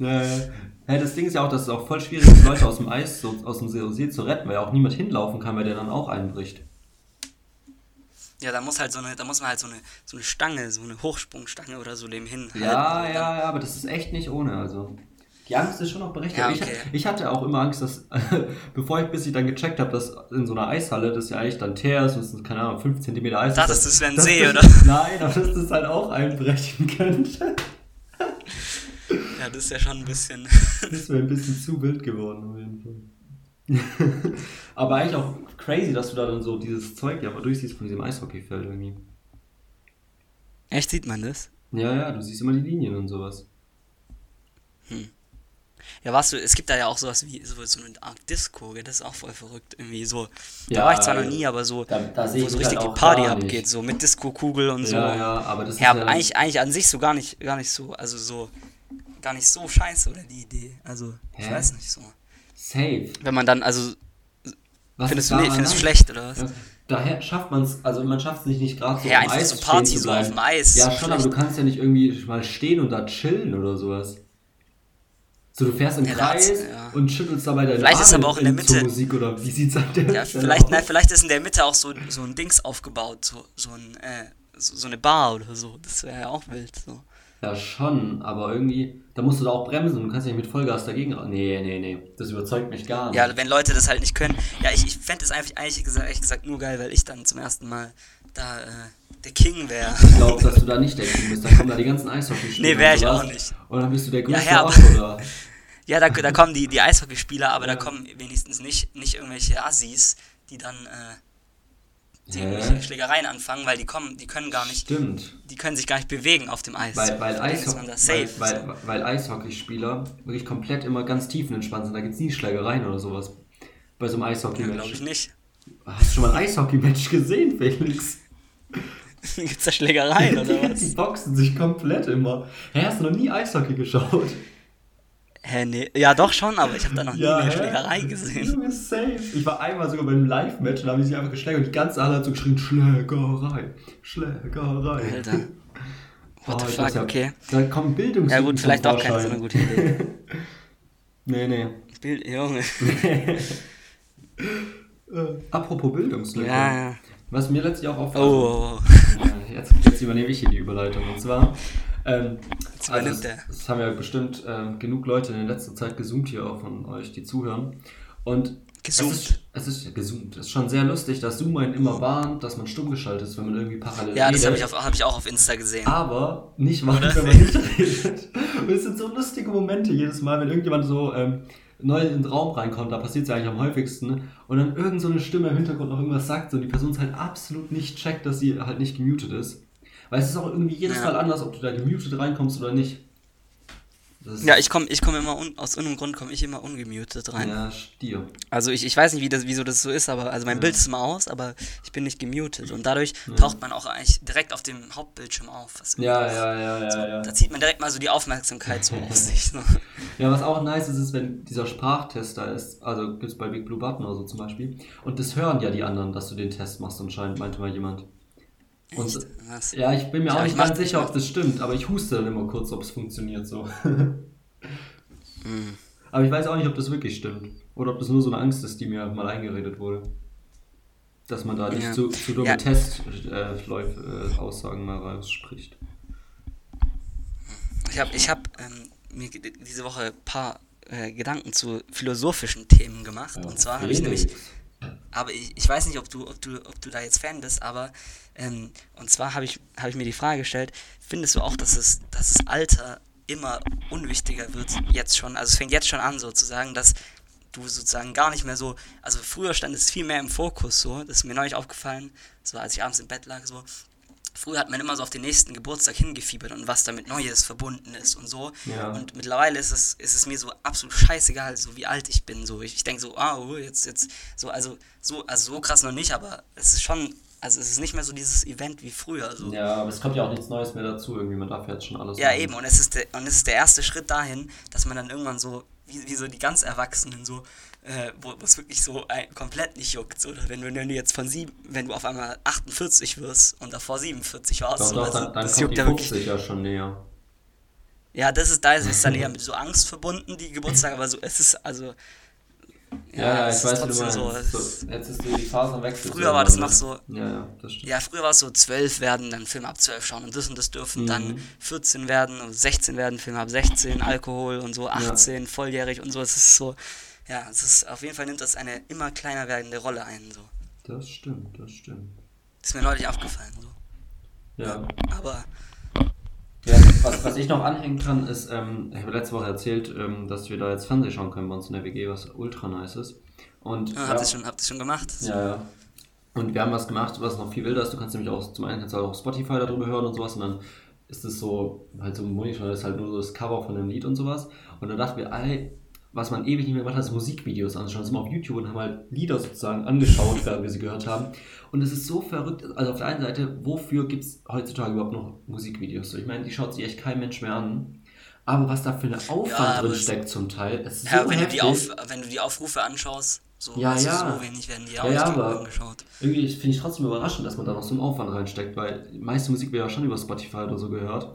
S2: Äh, ja, das Ding ist ja auch, dass es auch voll schwierig ist, Leute aus dem Eis, so, aus dem See zu retten, weil ja auch niemand hinlaufen kann, weil der dann auch einbricht.
S1: Ja, da muss halt so eine, da muss man halt so eine, so eine Stange, so eine Hochsprungstange oder so dem hin.
S2: Ja, ja, ja, aber das ist echt nicht ohne, also. Die Angst ist schon noch berechtigt.
S1: Ja,
S2: ich,
S1: okay.
S2: ich hatte auch immer Angst, dass, (laughs) bevor ich, bis ich dann gecheckt habe, dass in so einer Eishalle, das ja eigentlich dann Teer ist, und es ist, keine Ahnung, 5 cm Eis
S1: Dachtest
S2: ist.
S1: es wäre ein
S2: dass
S1: See,
S2: das-
S1: oder? (laughs)
S2: Nein, aber dass das halt auch einbrechen könnte.
S1: Ja, das ist ja schon ein bisschen. (laughs)
S2: Das wäre ein bisschen zu wild geworden, auf jeden Fall. aber eigentlich auch crazy, dass du da dann so dieses Zeug ja mal durchsiehst von diesem Eishockeyfeld irgendwie.
S1: Echt sieht man das?
S2: Ja, ja, du siehst immer die Linien und sowas.
S1: Ja, warst du, es gibt da ja auch sowas wie so, so eine Art Disco, das ist auch voll verrückt. Irgendwie so. Da
S2: Ja,
S1: war ich zwar noch
S2: ja.
S1: nie, aber so,
S2: Da- da
S1: wo
S2: ich
S1: so
S2: mich
S1: richtig
S2: halt
S1: die Party abgeht, so mit Disco-Kugel und so.
S2: Ja, ja, aber das ist
S1: Ja,
S2: ja...
S1: aber eigentlich, eigentlich an sich so gar nicht, gar nicht so, also so, gar nicht so scheiße, oder die Idee. Also, ich
S2: Hä?
S1: weiß nicht so.
S2: Safe.
S1: Wenn man dann, also,
S2: Was
S1: findest
S2: ist
S1: du, nee, findest du schlecht, oder was?
S2: Ja, daher schafft man es, also man schafft es nicht, nicht gerade so
S1: Ja, einfach
S2: Eis
S1: so Party
S2: zu
S1: so
S2: bleiben.
S1: auf dem Eis,
S2: Ja,
S1: so
S2: schon, aber du kannst ja nicht irgendwie mal stehen und da chillen oder sowas. So, du fährst im
S1: Ja, da hat's-
S2: Kreis
S1: ja.
S2: und schüttelst dabei deine
S1: Vielleicht ist aber auch in der Mitte-
S2: Musik oder wie sieht's an der
S1: Ja, vielleicht, nein, vielleicht ist in der Mitte auch so, so ein Dings aufgebaut, so, so ein, äh, so, so eine Bar oder so. Das wäre ja auch wild, so.
S2: Ja, schon, aber irgendwie, da musst du da auch bremsen, du kannst ja nicht mit Vollgas dagegen. Nee, nee, nee, das überzeugt mich gar nicht.
S1: Ja, wenn Leute das halt nicht können. Ja, ich, ich fände es eigentlich, eigentlich gesagt, ehrlich gesagt nur geil, weil ich dann zum ersten Mal da äh, der King wäre.
S2: Ich glaube, dass du da nicht der King bist. Dann kommen da die ganzen Eishockeyspieler.
S1: Nee, wär
S2: und
S1: ich auch nicht.
S2: Und dann bist du der größte
S1: ja, aber-
S2: oder?
S1: Ja, da, da kommen die, die Eishockeyspieler, aber
S2: Ja.
S1: da kommen wenigstens nicht, nicht irgendwelche Assis, die dann äh, die
S2: Hä?
S1: irgendwelche Schlägereien anfangen, weil die kommen, die können gar nicht,
S2: Stimmt.
S1: die können sich gar nicht bewegen auf dem Eis.
S2: Weil, weil, Eisho weil,
S1: safe.
S2: weil,
S1: so.
S2: weil Eishockeyspieler wirklich komplett immer ganz tiefenentspannt sind. Da gibt es nie Schlägereien oder sowas. Bei so einem
S1: Ja, glaube ich
S2: Eishockey-Match.
S1: nicht.
S2: Hast du schon mal ein Eishockey-Match gesehen, Felix? (laughs)
S1: Gibt's da Schlägereien oder (laughs)
S2: Die
S1: was?
S2: boxen sich komplett immer. Hä, hast du noch nie Eishockey geschaut?
S1: Hä, nee. Ja, doch schon, aber ich habe da noch nie eine? Schlägerei gesehen.
S2: Safe. Ich war einmal sogar beim Live-Match, da habe ich sie einfach geschlagen und die ganze Halle hat so geschrien, Schlägerei, Schlägerei.
S1: Alter. (laughs) What the
S2: Oh, ich
S1: fuck,
S2: ja,
S1: okay.
S2: Da kommen Bildungs
S1: Ja gut, vielleicht auch keine so eine gute Idee. (laughs)
S2: Nee, nee.
S1: Bild, Junge. (laughs)
S2: Äh, apropos Bildungslücke.
S1: Ja, ja.
S2: Was mir letztlich auch
S1: Oh,
S2: aufgefallen
S1: oh, oh.
S2: Ja, jetzt, jetzt übernehme ich hier die Überleitung. Und zwar, ähm, also es, es haben ja bestimmt ähm, genug Leute in letzter Zeit gesoomt hier auch von euch, die zuhören. Und
S1: Gesoomt.
S2: Es ist, es ist ja gesoomt. Es ist schon sehr lustig, dass Zoom einen immer warnt, dass man stumm geschaltet ist, wenn man irgendwie parallel
S1: Ja, das habe
S2: redet.
S1: ich, auf- hab ich auch auf Insta gesehen.
S2: aber nicht warnt, wenn man nicht redet. Und es sind so lustige Momente jedes Mal, wenn irgendjemand so ähm, neu in den Raum reinkommt, da passiert es ja eigentlich am häufigsten, und dann irgend so eine Stimme im Hintergrund noch irgendwas sagt so, und die Person es halt absolut nicht checkt, dass sie halt nicht gemutet ist. Weil es ist auch irgendwie jedes
S1: Ja.
S2: Mal anders, ob du da gemutet reinkommst oder nicht.
S1: Ja, ich komme ich komm immer, un, aus irgendeinem Grund komme ich immer ungemutet rein.
S2: Ja, Stier.
S1: Also ich, ich weiß nicht, wie das, wieso das so ist, aber also mein
S2: Ja.
S1: Bild ist immer aus, aber ich bin nicht gemutet. Und dadurch taucht man auch eigentlich direkt auf dem Hauptbildschirm auf.
S2: Ja, ja, ja,
S1: so,
S2: ja, ja.
S1: Da zieht man direkt mal so die Aufmerksamkeit so auf (laughs) sich. So.
S2: Ja, was auch nice ist, ist, wenn dieser Sprachtest da ist, also gibt es bei Big Blue Button oder so zum Beispiel, und das hören ja die anderen, dass du den Test machst anscheinend, meinte mal jemand. Und ja, ich bin mir
S1: Ja,
S2: auch nicht ganz sicher, ob das stimmt, aber ich huste dann immer kurz, ob es funktioniert so. (laughs)
S1: Hm.
S2: Aber ich weiß auch nicht, ob das wirklich stimmt. Oder ob das nur so eine Angst ist, die mir mal eingeredet wurde. Dass man da nicht
S1: Ja.
S2: zu, zu dumme
S1: Ja.
S2: Testläufe, äh, Aussagen mal rausspricht.
S1: Ich habe ich hab, ähm, mir diese Woche ein paar äh, Gedanken zu philosophischen Themen gemacht. und zwar habe ich nämlich aber ich, ich weiß nicht, ob du, ob du, ob du da jetzt Fan bist, aber ähm, und zwar habe ich, hab ich mir die Frage gestellt, findest du auch, dass es, dass das Alter immer unwichtiger wird, jetzt schon, also es fängt jetzt schon an sozusagen, dass du sozusagen gar nicht mehr so, also früher stand es viel mehr im Fokus so, das ist mir neulich aufgefallen, so als ich abends im Bett lag so, früher hat man immer so auf den nächsten Geburtstag hingefiebert und was damit Neues verbunden ist und so.
S2: Ja.
S1: Und mittlerweile ist es, ist es mir so absolut scheißegal, so wie alt ich bin. So. Ich, ich denke so, ah, oh, jetzt, jetzt, so, also so, also so krass noch nicht, aber es ist schon, also es ist nicht mehr so dieses Event wie früher. So.
S2: Ja, aber es kommt ja auch nichts Neues mehr dazu, irgendwie, man darf jetzt schon alles
S1: Ja,
S2: machen.
S1: eben, und es, ist der, und es ist der erste Schritt dahin, dass man dann irgendwann so, wie, wie so die ganz Erwachsenen, so, äh, wo es wirklich so ein, komplett nicht juckt. So, wenn, du, wenn du jetzt von sieben, wenn du auf einmal 48 wirst und davor 47 warst,
S2: Doch,
S1: so,
S2: doch,
S1: also,
S2: dann, dann
S1: das juckt ja wirklich.
S2: 50 ja schon näher.
S1: Ja, das ist, da ist es dann (laughs) eher mit so Angst verbunden, die Geburtstag, aber so, es ist, also,
S2: Ja, ja,
S1: es
S2: ich weiß, wie du
S1: trotzdem
S2: meinst.
S1: so,
S2: jetzt ist die Phase am Wechsel.
S1: Früher war das noch
S2: zueinander.
S1: so-
S2: Ja, ja, das stimmt.
S1: Ja, früher war es so 12 werden, dann Filme ab 12 schauen und das und das dürfen
S2: Mhm.
S1: dann 14 werden und 16 werden, Filme ab 16, Alkohol und so, 18, volljährig und so. Es ist so, ja, es ist, auf jeden Fall nimmt das eine immer kleiner werdende Rolle ein, so.
S2: Das stimmt, das stimmt.
S1: Ist mir neulich aufgefallen, so.
S2: Ja.
S1: Aber,
S2: ja was, was ich noch anhängen kann, ist, ähm, ich habe letzte Woche erzählt, ähm, dass wir da jetzt Fernsehen schauen können bei uns in der WG, was ultra nice ist. Und
S1: ah, habt ihr schon, habt ihr schon gemacht?
S2: Ja, ja. Und wir haben was gemacht, was noch viel wilder ist. Du kannst nämlich auch, zum einen kannst du auch Spotify darüber hören und sowas. Und dann ist es so, halt so ein Monitor, das ist halt nur so das Cover von dem Lied und sowas. Und dann dachten wir, ey, was man ewig nicht mehr gemacht hat, ist Musikvideos anschauen. sind wir auf YouTube und haben halt Lieder sozusagen angeschaut, während wir sie gehört haben. Und es ist so verrückt. Also auf der einen Seite, wofür gibt es heutzutage überhaupt noch Musikvideos? So, ich meine, die schaut sich echt kein Mensch mehr an. Aber was da für eine Aufwand
S1: Ja,
S2: drin steckt zum Teil, es ist
S1: Ja,
S2: so
S1: wenn, du
S2: heftig.
S1: die auf, wenn du die Aufrufe anschaust, so,
S2: Ja,
S1: du,
S2: ja.
S1: so wenig werden die
S2: Ja,
S1: auch
S2: ja, aber-
S1: angeschaut.
S2: Irgendwie finde ich trotzdem überraschend, dass man da noch so einen Aufwand reinsteckt, weil die meiste Musik wird ja schon über Spotify oder so gehört.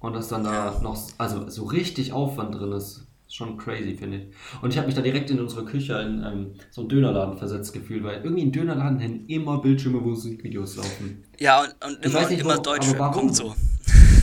S2: Und dass dann da
S1: Ja.
S2: noch, also so richtig Aufwand drin ist, ist schon crazy, finde ich. Und ich habe mich da direkt in unsere Küche in ähm, so einen Dönerladen versetzt gefühlt, weil irgendwie in Dönerladen hängen immer Bildschirme, wo Musikvideos laufen.
S1: Ja, und, und
S2: Ich
S1: immer,
S2: weiß nicht,
S1: immer
S2: warum-
S1: Deutsch
S2: aber warum?
S1: so.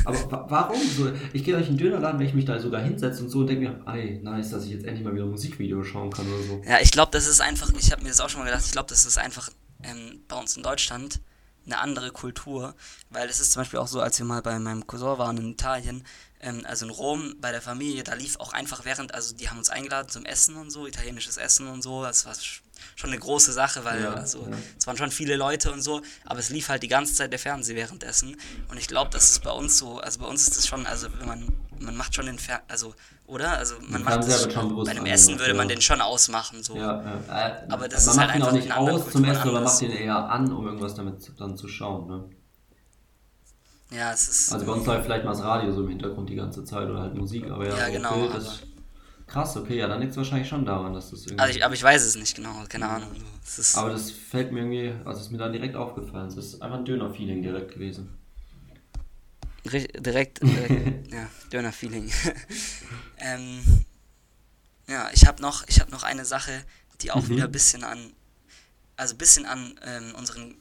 S2: Aber wa warum? So, ich gehe euch in den Dönerladen, wenn ich mich da sogar hinsetze und so und denke mir, ey, nice, dass ich jetzt endlich mal wieder ein Musikvideo schauen kann oder so.
S1: Ja, ich glaube, das ist einfach, ich habe mir das auch schon mal gedacht, ich glaube, das ist einfach ähm, bei uns in Deutschland eine andere Kultur, weil es ist zum Beispiel auch so, als wir mal bei meinem Cousin waren in Italien, ähm, also in Rom bei der Familie, da lief auch einfach während, also die haben uns eingeladen zum Essen und so, italienisches Essen und so, das war sch- schon eine große Sache, weil
S2: Ja,
S1: also
S2: ja.
S1: es waren schon viele Leute und so, aber es lief halt die ganze Zeit der Fernseher währenddessen und ich glaube, das ist bei uns so, also bei uns ist das schon, also wenn man man macht schon den Fer also oder? Also man macht das,
S2: schon
S1: bei einem Essen würde man
S2: ja.
S1: den schon ausmachen so.
S2: Ja, ja. Äh,
S1: Aber das
S2: man
S1: ist
S2: macht
S1: halt
S2: ihn auch
S1: einfach
S2: nicht
S1: in einer anderen
S2: aus zum Essen, sondern
S1: anders.
S2: macht ihn eher an, um irgendwas damit dann zu schauen. Ne?
S1: Ja, es ist.
S2: Also bei uns läuft vielleicht mal das Radio so im Hintergrund die ganze Zeit oder halt Musik, aber ja,
S1: Ja, genau, aber-
S2: ist krass, okay, ja, dann liegt es wahrscheinlich schon daran, dass das irgendwie.
S1: also ich, aber ich weiß es nicht genau, keine Ahnung.
S2: aber das fällt mir irgendwie, also ist mir dann direkt aufgefallen. Es ist einfach ein Döner-Feeling direkt gewesen.
S1: ri- direkt, äh, (laughs) ja, Döner-Feeling. (laughs) ähm, ja, ich habe noch, ich hab noch eine Sache, die auch
S2: Mhm.
S1: wieder ein bisschen an, also ein bisschen an ähm, unseren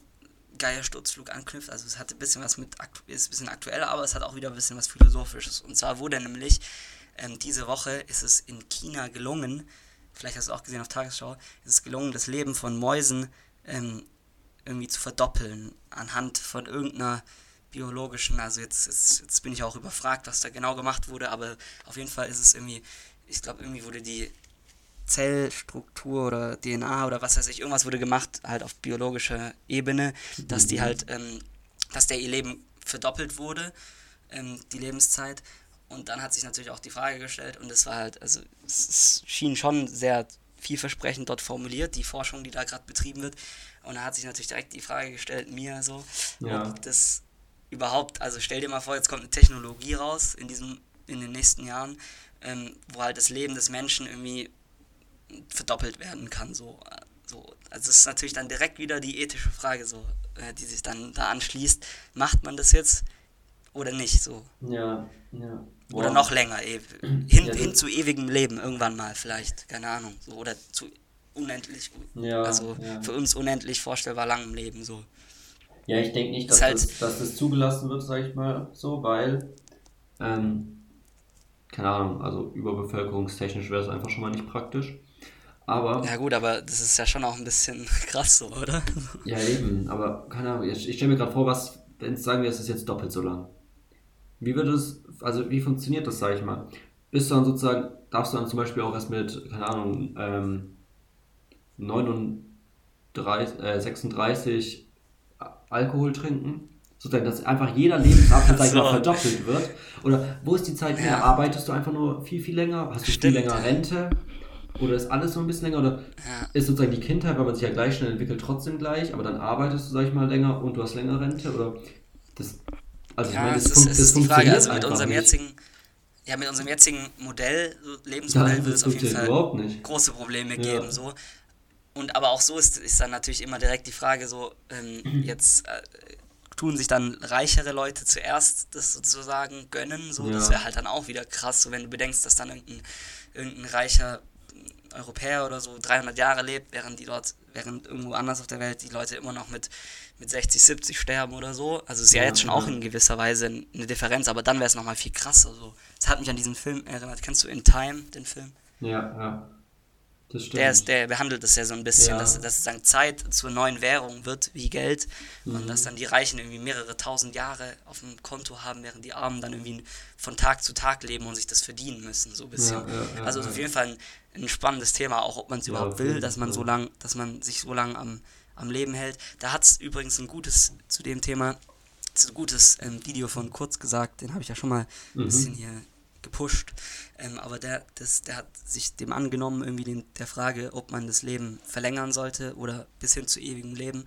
S1: Geiersturzflug anknüpft. Also es hatte ein bisschen was mit, ist ein bisschen aktueller, aber es hat auch wieder ein bisschen was Philosophisches. Und zwar wurde nämlich ähm, diese Woche ist es in China gelungen, vielleicht hast du auch gesehen auf Tagesschau, ist es gelungen, das Leben von Mäusen ähm, irgendwie zu verdoppeln anhand von irgendeiner biologischen, also jetzt, jetzt, jetzt bin ich auch überfragt, was da genau gemacht wurde, aber auf jeden Fall ist es irgendwie, ich glaube, irgendwie wurde die Zellstruktur oder DNA oder was weiß ich, irgendwas wurde gemacht, halt auf biologischer Ebene, dass die halt, ähm, dass der ihr Leben verdoppelt wurde, ähm, die Lebenszeit. Und dann hat sich natürlich auch die Frage gestellt, und es war halt, also es, es schien schon sehr vielversprechend dort formuliert, die Forschung, die da gerade betrieben wird. Und da hat sich natürlich direkt die Frage gestellt, mir so,
S2: Ja.
S1: ob das überhaupt, also stell dir mal vor, jetzt kommt eine Technologie raus in diesem, in den nächsten Jahren, ähm, wo halt das Leben des Menschen irgendwie verdoppelt werden kann. So, so. Also es ist natürlich dann direkt wieder die ethische Frage, so, äh, die sich dann da anschließt. Macht man das jetzt oder nicht? So.
S2: Ja, ja.
S1: Oder
S2: Boah.
S1: noch länger, hin,
S2: Ja,
S1: hin zu ewigem Leben irgendwann mal vielleicht, keine Ahnung. So, oder zu unendlich,
S2: Ja,
S1: also
S2: ja.
S1: für uns unendlich vorstellbar langem Leben. So.
S2: Ja, ich denke nicht, dass,
S1: halt-
S2: das, dass das zugelassen wird, sag ich mal so, weil, ähm, keine Ahnung, also überbevölkerungstechnisch wäre es einfach schon mal nicht praktisch. Aber,
S1: Ja gut, aber das ist ja schon auch ein bisschen (laughs) krass so, oder?
S2: ja eben, aber keine Ahnung, ich, ich stelle mir gerade vor, was, wenn sagen wir, es ist jetzt doppelt so lang. Wie wird es, also wie funktioniert das, sag ich mal? Bist du dann sozusagen darfst du dann zum Beispiel auch erst mit, keine Ahnung, ähm, 39, äh, 36 Alkohol trinken. Sozusagen, dass einfach jeder Lebensabschnitt (laughs) mal,
S1: So.
S2: verdoppelt wird. Oder wo ist die Zeit her?
S1: Ja.
S2: Arbeitest du einfach nur viel, viel länger? Hast du
S1: Stimmt,
S2: viel länger. Rente? Oder ist alles so ein bisschen länger? Oder
S1: Ja.
S2: ist sozusagen die Kindheit, weil man sich ja gleich schnell entwickelt, trotzdem gleich, aber dann arbeitest du, sag ich mal, länger und du hast länger Rente? Oder das. Also ich
S1: Ja,
S2: meine,
S1: es
S2: es,
S1: ist,
S2: fun
S1: es ist die Frage, also mit unserem
S2: nicht.
S1: jetzigen, ja, mit unserem jetzigen Modell, so
S2: Ja,
S1: Lebensmodell, wird
S2: das
S1: es auf jeden Fall große Probleme geben, so. Und aber auch so ist, ist dann natürlich immer direkt die Frage, so, ähm, (clears throat) jetzt äh, tun sich dann reichere Leute zuerst das sozusagen gönnen, so, das
S2: Ja.
S1: wäre halt dann auch wieder krass, so wenn du bedenkst, dass dann irgendein, irgendein reicher Europäer oder so 300 Jahre lebt, während die dort, während irgendwo anders auf der Welt die Leute immer noch mit, mit 60, 70 sterben oder so. Also es ist ja,
S2: Ja,
S1: jetzt schon
S2: ja.
S1: auch in gewisser Weise eine Differenz, aber dann wäre es nochmal viel krasser. So. Das hat mich an diesen Film erinnert. Kennst du In Time, den Film?
S2: Ja, ja.
S1: Der, ist, der behandelt das ja so ein bisschen,
S2: Ja.
S1: dass, dass sozusagen Zeit zur neuen Währung wird, wie Geld.
S2: Mhm.
S1: Und dass dann die Reichen irgendwie mehrere tausend Jahre auf dem Konto haben, während die Armen dann irgendwie von Tag zu Tag leben und sich das verdienen müssen, so ein bisschen.
S2: Ja, ja,
S1: also auf jeden Fall ein, ein spannendes Thema, auch ob man es überhaupt will, dass man so lang, dass man sich so lange am, am Leben hält. Da hat es übrigens ein gutes zu dem Thema, ein gutes ähm, Video von Kurz gesagt, den habe ich ja schon mal ein
S2: Mhm.
S1: bisschen hier gepusht. Ähm, aber der, das, der hat sich dem angenommen, irgendwie den, der Frage, ob man das Leben verlängern sollte oder bis hin zu ewigem Leben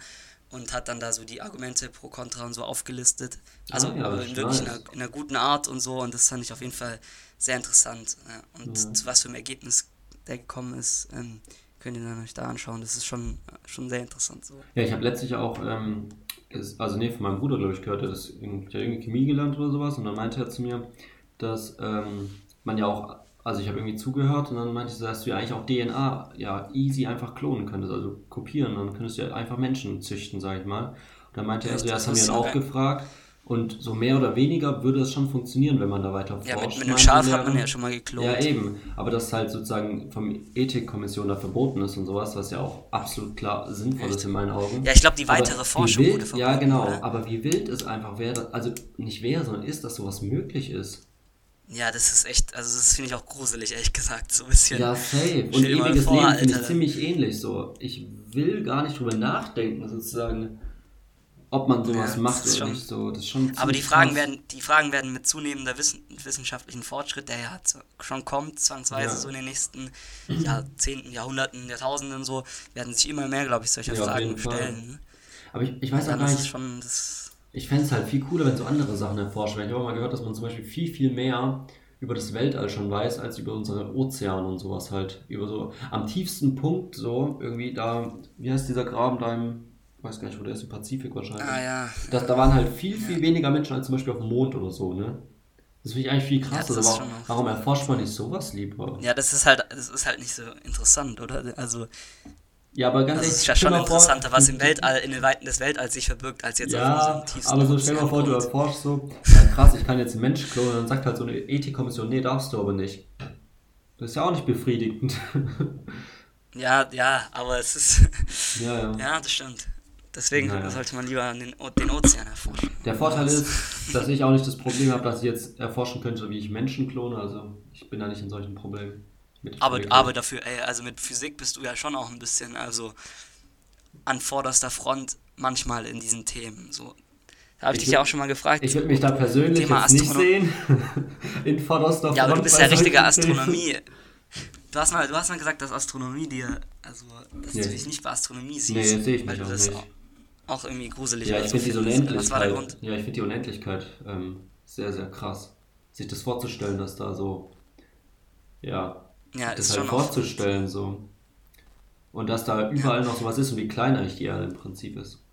S1: und hat dann da so die Argumente pro Contra und so aufgelistet. Also
S2: Ah, ja, das
S1: in wirklich
S2: nice.
S1: einer, in einer guten Art und so und das fand ich auf jeden Fall sehr interessant. Ja. Und
S2: Ja.
S1: zu was für einem Ergebnis der gekommen ist, ähm, könnt ihr dann euch da anschauen. Das ist schon, schon sehr interessant so.
S2: Ja, ich habe letztlich auch, ähm, ist, also nee, von meinem Bruder, glaube ich, gehört, der ist in- der Chemie gelernt oder sowas und dann meinte er zu mir, dass ähm, man ja auch, also ich habe irgendwie zugehört und dann meinte er, dass du ja eigentlich auch DNA ja easy einfach klonen könntest, also kopieren, dann könntest du ja einfach Menschen züchten, sag ich mal. Und dann meinte er, so, ja, das
S1: Das
S2: haben wir
S1: ist
S2: dann auch gefragt und so mehr oder weniger würde es schon funktionieren, wenn man da weiter
S1: Ja, mit,
S2: forscht.
S1: mit einem Schaf hat man ja schon mal geklont.
S2: Ja, eben. Aber dass halt sozusagen vom Ethikkommission da verboten ist und sowas, was ja auch absolut klar sinnvoll ist in meinen Augen.
S1: Ja, ich glaube, die
S2: Aber
S1: weitere
S2: wie
S1: Forschung
S2: wild,
S1: wurde verboten.
S2: Ja, genau.
S1: Oder?
S2: Aber wie wild es einfach wäre, also nicht wäre, sondern ist, dass sowas möglich ist.
S1: Ja, das ist echt, also das finde ich auch gruselig, ehrlich gesagt, so ein bisschen.
S2: Ja, safe. Und ewiges
S1: vor,
S2: Leben finde ich ziemlich ähnlich so. Ich will gar nicht drüber nachdenken, sozusagen, ob man sowas
S1: Ja,
S2: macht oder nicht so. Das ist schon
S1: Aber die Fragen,
S2: krass.
S1: werden, die Fragen werden mit zunehmender Wissen, wissenschaftlichen Fortschritt, der ja schon kommt, zwangsweise
S2: Ja.
S1: so in den nächsten Jahrzehnten, Jahrhunderten, Jahrtausenden so, werden sich immer mehr, glaube ich, solche
S2: Ja,
S1: Fragen stellen. Ne?
S2: Aber ich, ich weiß auch gar nicht,
S1: schon das.
S2: Ich fände es halt viel cooler, wenn so andere Sachen erforscht werden. Ich habe mal gehört, dass man zum Beispiel viel, viel mehr über das Weltall schon weiß, als über unsere Ozeane und sowas halt. Über so am tiefsten Punkt so, irgendwie da, wie heißt dieser Graben da im, ich weiß gar nicht, wo der ist, im Pazifik wahrscheinlich.
S1: Ah ja.
S2: Das, da waren halt viel, viel weniger Menschen als zum Beispiel auf dem Mond oder so, ne? Das finde ich eigentlich viel krasser.
S1: schon auch-
S2: warum erforscht man nicht sowas lieber?
S1: Ja, das ist halt, das ist halt nicht so interessant, oder? Also,
S2: Ja, aber ganz
S1: das
S2: ehrlich,
S1: ist ja schon
S2: vor,
S1: interessanter, was im Weltall, in den Weiten des Weltalls sich verbirgt, als jetzt auf
S2: Ja,
S1: unserem tiefsten
S2: aber so stell dir mal vor, du erforschst so, ja krass, ich kann jetzt einen Mensch klonen, dann sagt halt so eine Ethikkommission, nee, darfst du aber nicht. Das ist ja auch nicht befriedigend. (laughs)
S1: Ja, ja, aber es ist. (laughs)
S2: ja, ja.
S1: ja, das stimmt. Deswegen
S2: Naja.
S1: sollte man lieber den, den Ozean erforschen.
S2: Der Vorteil ist, dass ich auch nicht das Problem habe, dass ich jetzt erforschen könnte, wie ich Menschen klone, also ich bin da nicht in solchen Problemen.
S1: Aber, aber dafür, ey, also mit Physik bist du ja schon auch ein bisschen, also an vorderster Front manchmal in diesen Themen. So. Da habe ich,
S2: Ich
S1: dich ja auch schon mal gefragt.
S2: Ich würde mich da persönlich
S1: Thema
S2: jetzt nicht sehen. (laughs) in vorderster
S1: ja, aber du
S2: Front
S1: bist ja richtige. Astronomie. Du hast, mal, du hast mal gesagt, dass Astronomie dir, also, dass
S2: Nee.
S1: du dich nicht bei Astronomie siehst.
S2: Nee, sehe ich
S1: weil
S2: mich
S1: du
S2: auch
S1: das
S2: nicht.
S1: Auch, auch irgendwie gruselig
S2: Ja, ich finde diese
S1: findest. Was war der
S2: Unendlichkeit,
S1: Grund?
S2: ja, ich finde die Unendlichkeit ähm, sehr, sehr krass. Sich das vorzustellen, dass da so, ja,
S1: Ja,
S2: das
S1: ist
S2: halt vorzustellen so. Und dass da überall noch sowas ist und wie klein eigentlich die Erde im Prinzip ist.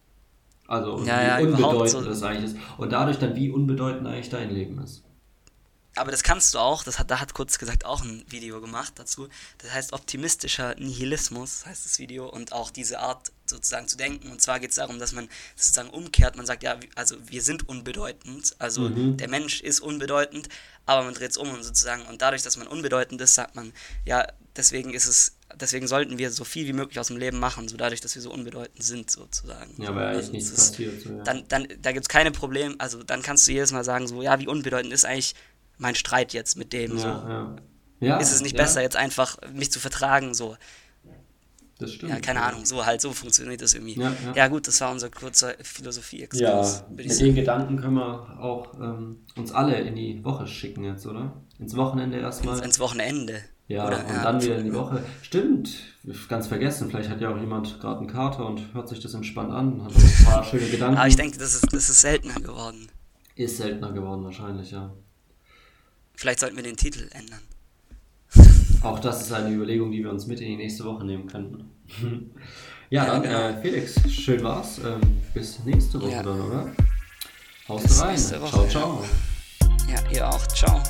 S2: Also und
S1: Ja,
S2: wie
S1: ja,
S2: unbedeutend
S1: so.
S2: das eigentlich ist. Und dadurch dann, wie unbedeutend eigentlich dein Leben ist.
S1: Aber das kannst du auch, das hat, da hat kurz gesagt auch ein Video gemacht dazu. Das heißt optimistischer Nihilismus, heißt das Video, und auch diese Art sozusagen zu denken. Und zwar geht es darum, dass man das sozusagen umkehrt. Man sagt, ja, also wir sind unbedeutend, also
S2: Mhm.
S1: der Mensch ist unbedeutend, aber man dreht es um und sozusagen, und dadurch, dass man unbedeutend ist, sagt man, ja, deswegen ist es, deswegen sollten wir so viel wie möglich aus dem Leben machen, so dadurch, dass wir so unbedeutend sind, sozusagen.
S2: Ja, weil
S1: Also
S2: nichts
S1: das ist-
S2: passiert. So, ja.
S1: dann, dann da gibt es keine Probleme, also dann kannst du jedes Mal sagen, so, ja, wie unbedeutend ist eigentlich mein Streit jetzt mit dem, so.
S2: ja, ja.
S1: Ja, ist es nicht ja. besser, jetzt einfach mich zu vertragen, so?
S2: Das stimmt.
S1: Ja, keine Ahnung, so halt, so funktioniert das irgendwie. Ja, ja. ja gut, das war unser kurzer philosophie
S2: Ja, mit den Gedanken können wir auch ähm, uns alle in die Woche schicken jetzt, oder? Ins Wochenende erstmal.
S1: Ins, ins Wochenende.
S2: Ja, oder, und ja, dann wieder in die Woche. Stimmt, ganz vergessen, vielleicht hat ja auch jemand gerade einen Kater und hört sich das entspannt an, hat ein paar schöne Gedanken.
S1: Aber ich denke, das ist, das ist seltener geworden.
S2: Ist seltener geworden wahrscheinlich, ja.
S1: Vielleicht sollten wir den Titel ändern. (laughs)
S2: Auch das ist eine Überlegung, die wir uns mit in die nächste Woche nehmen könnten. (laughs) ja, dann, genau. äh, Felix, schön war's. Ähm, bis nächste Woche ja. dann, oder? Haust rein. Ciao, ciao.
S1: Ja, ihr auch. Ciao.